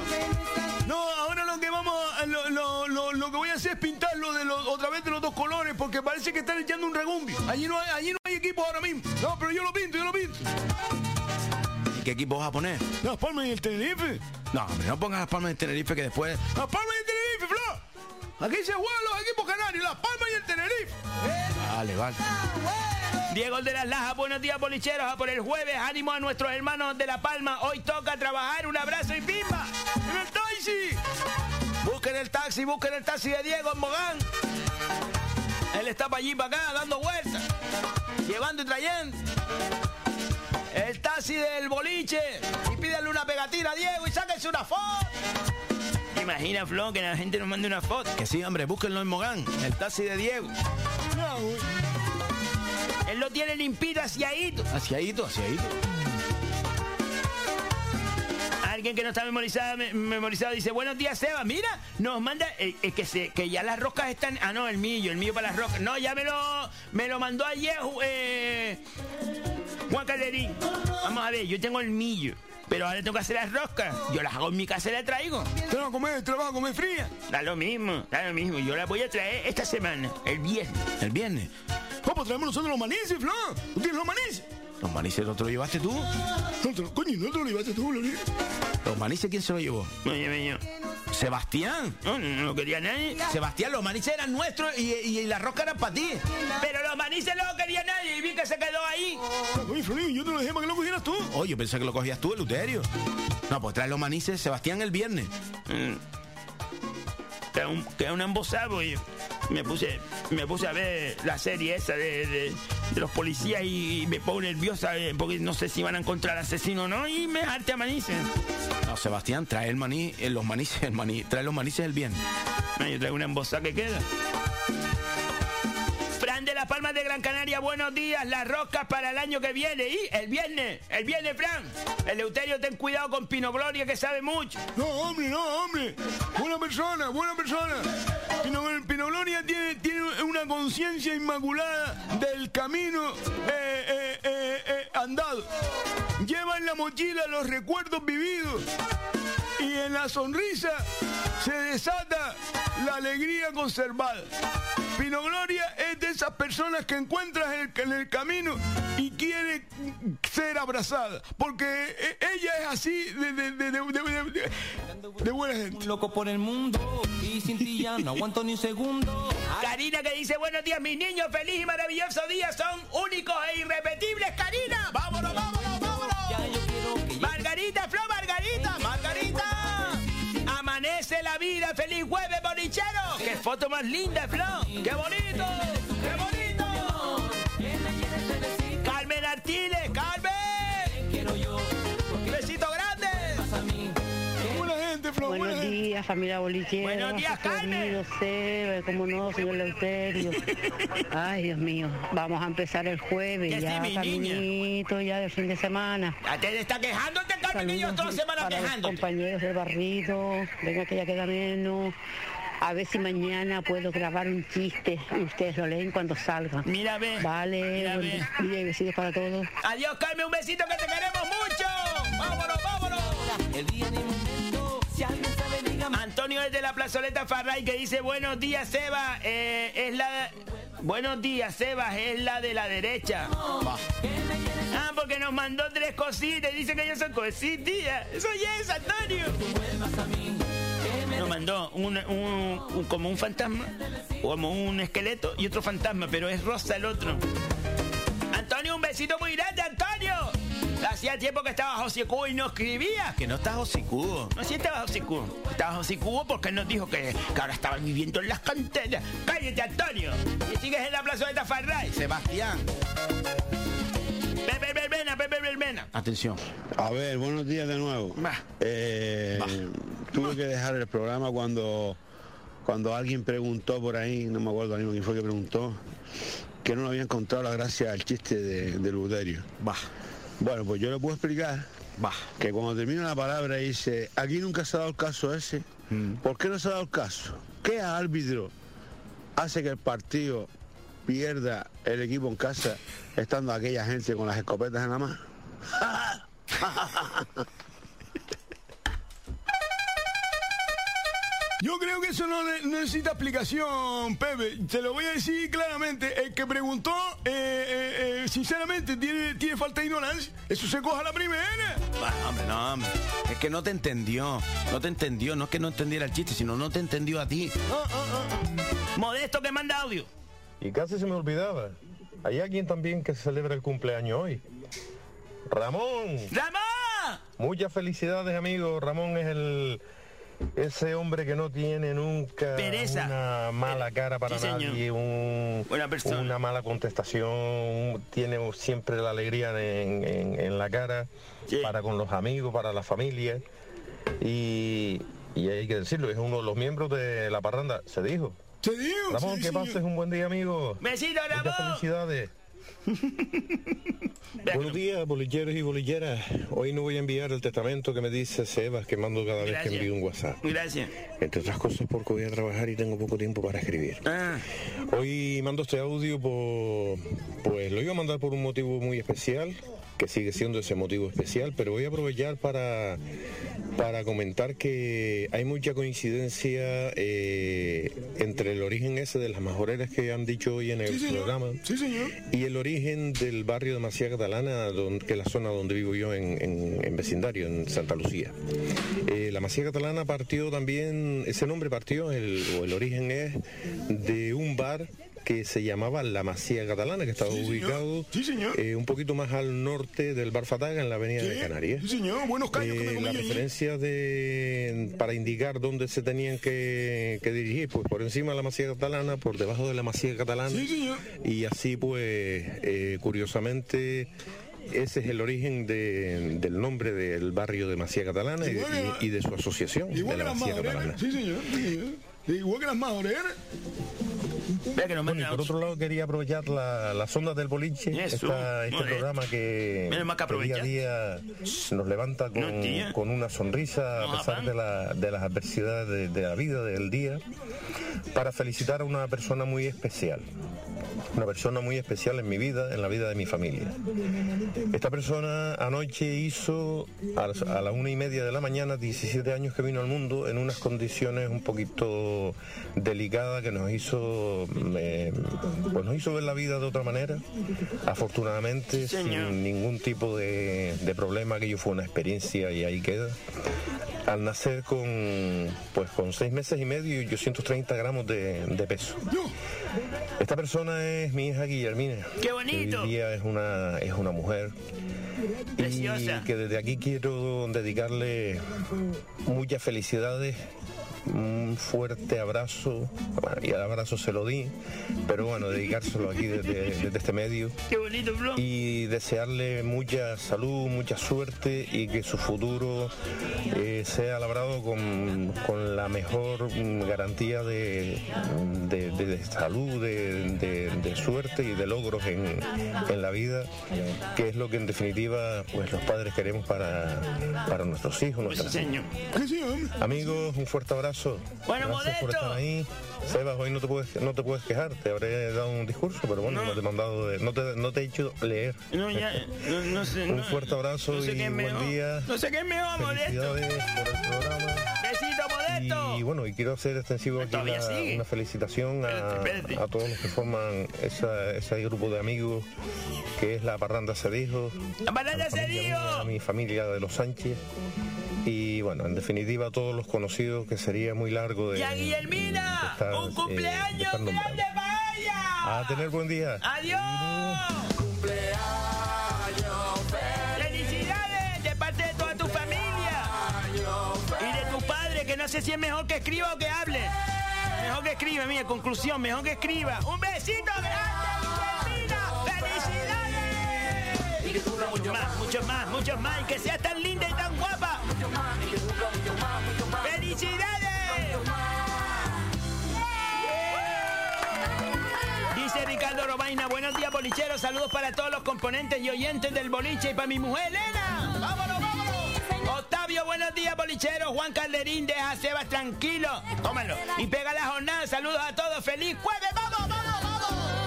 No, ahora lo que vamos a, lo, lo- lo- lo que voy a hacer es pintarlo de los, otra vez de los dos colores porque parece que están echando un regumbio. Allí no hay, allí no hay equipo ahora mismo. No, pero yo lo pinto, yo lo pinto. ¿Y qué equipo vas a poner? Las Palmas y el Tenerife. No, hombre, no pongas las palmas de Tenerife que después. Las Palmas y el Tenerife, Flo. Aquí se juegan los equipos canarios, Las Palmas y el Tenerife. Vale, vale. Diego de las Lajas, buenos días, bolicheros. A por el jueves, ánimo a nuestros hermanos de La Palma. Hoy toca trabajar, un abrazo y pimba. ¡En el taxi! Busquen el taxi, busquen el taxi de Diego en Mogán. Él está para allí, para acá, dando vueltas, llevando y trayendo. El taxi del boliche. Y pídanle una pegatina a Diego y sáquense una foto. Imagina, Flo, que la gente nos mande una foto. Que sí, hombre, búsquenlo en Mogán. El taxi de Diego. Él lo tiene limpito, haciadito. Haciadito, haciadito. Alguien que no está memorizado, me- memorizado dice, buenos días, Seba. Mira, nos manda, eh, eh, que, se, que ya las roscas están... Ah, no, el mío, el mío para las roscas. No, ya me lo, me lo mandó ayer eh, Juan Calderín. Vamos a ver, yo tengo el millo. Pero ahora tengo que hacer las roscas. Yo las hago en mi casa y las traigo. ¿Te vas a comer, te las vas a comer fría? Da lo mismo, da lo mismo. Yo las voy a traer esta semana, el viernes. El viernes. ¿Cómo traemos nosotros los manices, Flo? ¿Tú tienes los manices? ¿Los manices no te lo llevaste tú? No te lo- coño, no te lo llevaste tú, Loli. ¿Los manices quién se lo llevó? No llevé yo. Sebastián. No, no lo quería nadie. Sebastián, los manices eran nuestros y, y la rosca era para ti. Pero los manices no lo quería nadie y vi que se quedó ahí. Oye, Florín, yo te lo dejé para que lo cogieras tú. Oye, yo pensé que lo cogías tú, Eleuterio. No, pues trae los manices, Sebastián, el viernes. Mm. Queda un, queda un embosado y me puse, me puse a ver la serie esa de, de- de los policías y me pongo nerviosa eh, porque no sé si van a encontrar al asesino o no y me harté a manices. No, Sebastián, trae el maní, eh, los manices, el maní, trae los manices el viernes. No, yo traigo una embosada que queda. De las Palmas de Gran Canaria, buenos días. Las roscas para el año que viene. Y el viernes, el viernes, Fran. Eleuterio, ten cuidado con Pino Gloria que sabe mucho. No, hombre, no, hombre. Buena persona, buena persona. Pino, Gloria tiene, tiene una conciencia inmaculada del camino eh, eh, eh, andado. Lleva en la mochila los recuerdos vividos. Y en la sonrisa se desata la alegría conservada. Pino Gloria es de esas personas que encuentras en el, en el camino y quiere ser abrazada. Porque eh, ella es así de, de, de, de- de- de- de buena gente. Loco por el mundo y sin ti ya no aguanto ni un segundo. Karina que dice, buenos días, mis niños. Feliz y maravilloso día. Son únicos e irrepetibles, Karina. Vámonos, vámonos, vámonos. Margarita, Flo, Margarita, Margarita. Amanece la vida, feliz jueves, bolichero. Foto más linda, Flo. Qué bonito, qué bonito. Carmen Artiles, Carmen. Quiero yo. Besito grande. Buena gente, Flo. Buenos días, familia bolichera. Buenos días, Carmen. Como no, señor Leuterio. Ay, Dios mío. Vamos a empezar el jueves, Que sí, ya mi caminito, ya del fin de semana. Ya te está quejándote, Carmen, y yo toda la semana quejándote. compañeros del barrito, venga que ya queda menos. A ver si mañana puedo grabar un chiste y ustedes lo leen cuando salga. Mira, ve. Vale, Mira, ve. día y besitos para todos. Adiós, Carmen, un besito que te queremos mucho. Vámonos, vámonos. El día ni momento, si alguien sabe, dígame. Antonio desde la plazoleta Farray que dice buenos días, Seba. Eh, es la. Buenos días, Sebas, es la de la derecha. Ah, porque nos mandó tres cositas y dice que yo soy cositilla. Eso ya es, Antonio. Mandó un, un- un- como un fantasma, como un esqueleto y otro fantasma, pero es rosa el otro. Antonio, un besito muy grande, Antonio. Hacía tiempo que estaba José Cubo y no escribía. Que no estás hocicudo. No, sí estaba José Cubo. Estaba José Cubo porque nos dijo que, que ahora estaba viviendo en las canteras. Cállate, Antonio. Y sigues en la plaza de Tafarray. Sebastián. Pepe Verbena, Pepe Verbena. Atención. A ver, buenos días de nuevo. Eh, tuve que dejar el programa cuando, cuando alguien preguntó por ahí, no me acuerdo mismo quién fue que preguntó, que no le había encontrado la gracia al chiste de, de Luterio. Bueno, pues yo le puedo explicar que cuando termina la palabra dice, aquí nunca se ha dado el caso ese. ¿Por qué no se ha dado el caso? ¿Qué árbitro hace que el partido pierda el equipo en casa estando aquella gente con las escopetas en la mano? Yo creo que eso no, ne- no necesita explicación, Pepe. Te lo voy a decir claramente. El que preguntó, eh, eh, eh, sinceramente, tiene, tiene falta de ignorancia. Eso se coja a la primera. Bueno, hombre, no, hombre. Es que no te entendió. No te entendió. No es que no entendiera el chiste, sino no te entendió a ti. Modesto que manda audio. Y casi se me olvidaba. Hay alguien también que celebra el cumpleaños hoy. Ramón. ¡Ramón! Muchas felicidades, amigo. Ramón es el ese hombre que no tiene nunca Pereza. una mala cara para Sí, nadie, un- una mala contestación, tiene siempre la alegría en, en- en la cara para con los amigos, para la familia. Y, y hay que decirlo, es uno de los miembros de la parranda, se dijo. Se dijo. Ramón, sí, que señor. pases un buen día, amigo. Besito, Muchas Ramón. felicidades. Buenos días, bolilleros y bolilleras. Hoy no voy a enviar el testamento que me dice Sebas que mando cada vez Gracias. que envío un WhatsApp. Gracias. Entre otras cosas porque voy a trabajar y tengo poco tiempo para escribir. Ah. Hoy mando este audio por... Pues lo iba a mandar por un motivo muy especial. Que sigue siendo ese motivo especial, pero voy a aprovechar para, para comentar que hay mucha coincidencia eh, entre el origen ese de las majoreras que han dicho hoy en el Sí, programa Sí, señor. y el origen del barrio de Macía Catalana, que es la zona donde vivo yo en, en- en vecindario, en Santa Lucía. Eh, la Macía Catalana partió también, ese nombre partió, el, o el origen es de un bar que se llamaba La Masía Catalana, que estaba ubicado eh, un poquito más al norte del Bar Fataga, en la avenida de Canarias. Señor. Buenos callos que me Eh, la allí. referencia de para indicar dónde se tenían que, que dirigir, pues por encima de la Masía Catalana, por debajo de la Masía Catalana. Señor. Y así pues, eh, curiosamente, ese es el origen de- del nombre del barrio de Masía Catalana y, Igual y- y de su asociación de la Masía. Catalana. Sí, señor. sí, señor. Igual que las majoreras. Bueno, y por otro lado quería aprovechar la- las ondas del boliche, Eso, esta- este programa que, día a día nos levanta con, No, tía. con una sonrisa No, a pesar de, la- de las adversidades de, de la vida, del día, para felicitar a una persona muy especial. Una persona muy especial en mi vida, en la vida de mi familia. Esta persona anoche hizo a las- a la una y media de la mañana 17 años que vino al mundo en unas condiciones un poquito delicadas que nos hizo eh, pues nos hizo ver la vida de otra manera. Afortunadamente sin ningún tipo de, de problema, aquello fue una experiencia y ahí queda. Al nacer con pues con seis meses y medio y 830 gramos de, de peso. Esta persona es mi hija Guillermina. ¡Qué bonito! Día es una, es una mujer. Preciosa. Y que desde aquí quiero dedicarle muchas felicidades, un fuerte abrazo. Bueno, y el abrazo se lo di, pero bueno, dedicárselo aquí desde, desde este medio. Qué bonito. Y desearle mucha salud, mucha suerte y que su futuro eh, sea labrado con, con la mejor mm, garantía de, de- de- de salud, de, de- de suerte y de logros en, en la vida, que es lo que en definitiva pues los padres queremos para, para nuestros hijos, nuestras hijas. Amigos, un fuerte abrazo. Bueno, Gracias por estar ahí. Sebas, hoy no te puedes no te puedes quejar, te habré dado un discurso, pero bueno, no, te he mandado de- no te, no te he hecho leer. No, ya, no, no sé. un no- fuerte abrazo no sé y buen mejor. día. No sé qué es mejor, Modesto. Por el programa. Besito, Modesto. Y bueno, y quiero hacer extensivo aquí la- una felicitación a, Espérate, espérate. a todos los que forman esa- ese grupo de amigos que es la Parranda Cedijo. ¡La Parranda mía, A mi familia de los Sánchez. Y bueno, en definitiva todos los conocidos que sería muy largo de, ¡Y a de Guillermina! estar, ¡Un eh, cumpleaños de grande para ella! A tener buen día. ¡Adiós! ¡Felicidades de parte de toda tu familia! Y de tu padre, que no sé si es mejor que escriba o que hable. Mejor que escriba, mira, conclusión, mejor que escriba. ¡Un besito grande, Guillermina! ¡Felicidades! Muchos más, muchos más, muchos más. Y que sea tan linda y tan guapa. ¡Felicidades! Dice Ricardo Robaina, buenos días bolicheros, saludos para todos los componentes y oyentes del boliche y para mi mujer Elena. ¡Vámonos, vámonos! Octavio, buenos días bolicheros, Juan Calderín, deja a Sebas tranquilo. Tómalo. Y pega la jornada, saludos a todos, feliz jueves, vamos, vamos, vamos.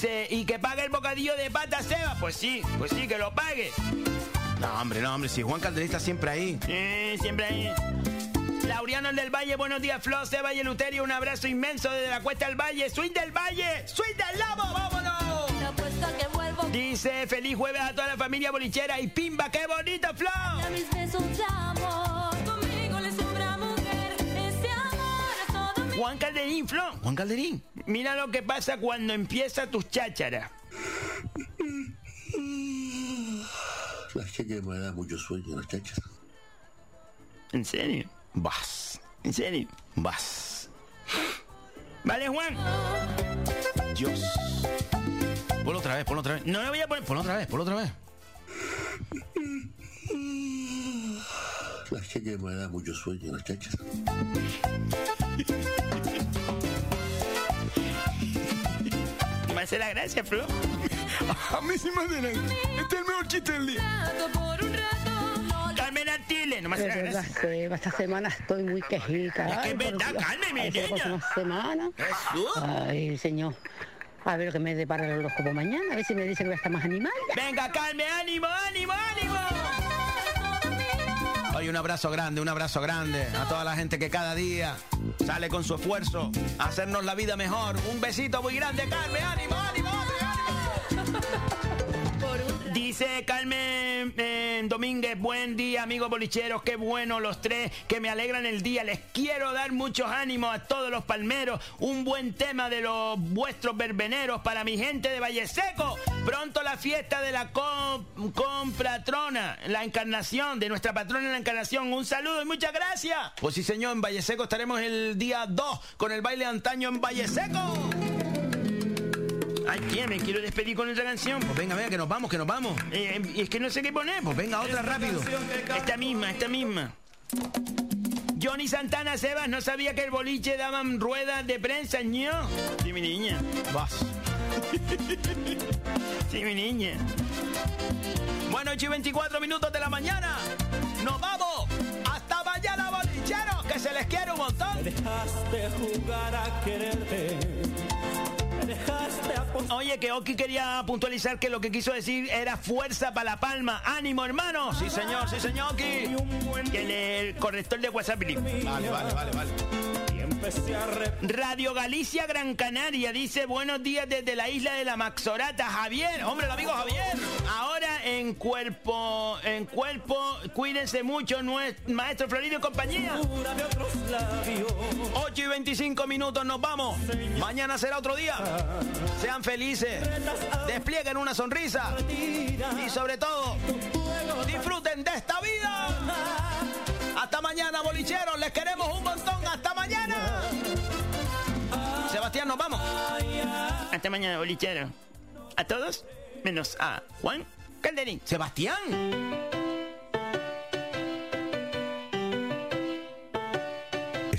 Dice, y que pague el bocadillo de pata Sebas, pues sí, pues sí, que lo pague. No, hombre, no, hombre, si Juan Calderón está siempre ahí. Sí, siempre ahí. Lauriano del Valle, buenos días, Flo, Seba y Luterio, un abrazo inmenso desde la Cuesta del Valle, Swing del Valle, Swing del Lobo, vámonos. Dice, feliz jueves a toda la familia bolichera y pimba, qué bonito, Flo. mis besos Juan Calderín, Flo. Juan Calderín. Mira lo que pasa cuando empieza tus chácharas. Las chachas me da mucho sueño, las chachas. ¿En serio? Vas. ¿En serio? Vas. ¿Vale, Juan? Dios. Ponlo otra vez, ponlo otra vez. No le voy a poner... Ponlo otra vez, ponlo otra vez. Las chachas me da mucho sueño, las chachas. Me hace la gracia, Flo. A mí sí me hace la- Este es el mejor chiste del día. Carmen Artile, no me hace la verdad, gracia. Seba, esta semana estoy muy quejita. Es que es verdad. Carmen, mi la niña. semana. Jesús. Ay, señor. A ver qué me depara el horóscopo mañana, a ver si me dice que voy a estar más animal. Venga, calme, ánimo, ánimo, ánimo. Un abrazo grande, un abrazo grande a toda la gente que cada día sale con su esfuerzo a hacernos la vida mejor. Un besito muy grande, Carmen, ánimo. Dice Carmen eh, Domínguez, buen día amigos bolicheros, qué bueno los tres que me alegran el día. Les quiero dar muchos ánimos a todos los palmeros. Un buen tema de los vuestros verbeneros para mi gente de Valle Seco. Pronto la fiesta de la com- compatrona, la encarnación, de nuestra patrona la encarnación. Un saludo y muchas gracias. Pues sí, señor, en Valle Seco estaremos el día 2 con el baile antaño en Valle Seco. Ay, tía, me quiero despedir con otra canción. Pues venga, venga, que nos vamos, que nos vamos. Eh, es que no sé qué poner. Pues venga, otra rápido. Esta misma, esta misma. Johnny Santana Sebas no sabía que el boliche daban ruedas de prensa, ño. Sí, mi niña. Vas. Sí, mi niña. Bueno, 8 y 24 minutos de la mañana. Nos vamos. Hasta mañana, bolicheros, que se les quiere un montón. dejaste jugar a quererte. Oye, que Oki quería puntualizar que lo que quiso decir era fuerza para la palma. ¡Ánimo, hermano! Sí, señor, sí, señor, Oki. Que el, el corrector de WhatsApp. Vale, vale, vale, vale. Radio Galicia Gran Canaria dice buenos días desde la isla de la Maxorata. Javier, hombre, el amigo Javier. Ahora en cuerpo, en cuerpo, cuídense mucho, maestro Florido y compañía. 8 y 25 minutos, nos vamos. Mañana será otro día. Sean felices. Desplieguen una sonrisa. Y sobre todo, disfruten de esta vida. Hasta mañana, bolicheros. Les queremos un montón. Hasta mañana. Sebastián, nos vamos. Hasta mañana, bolichero. A todos, menos a Juan Calderín. Sebastián.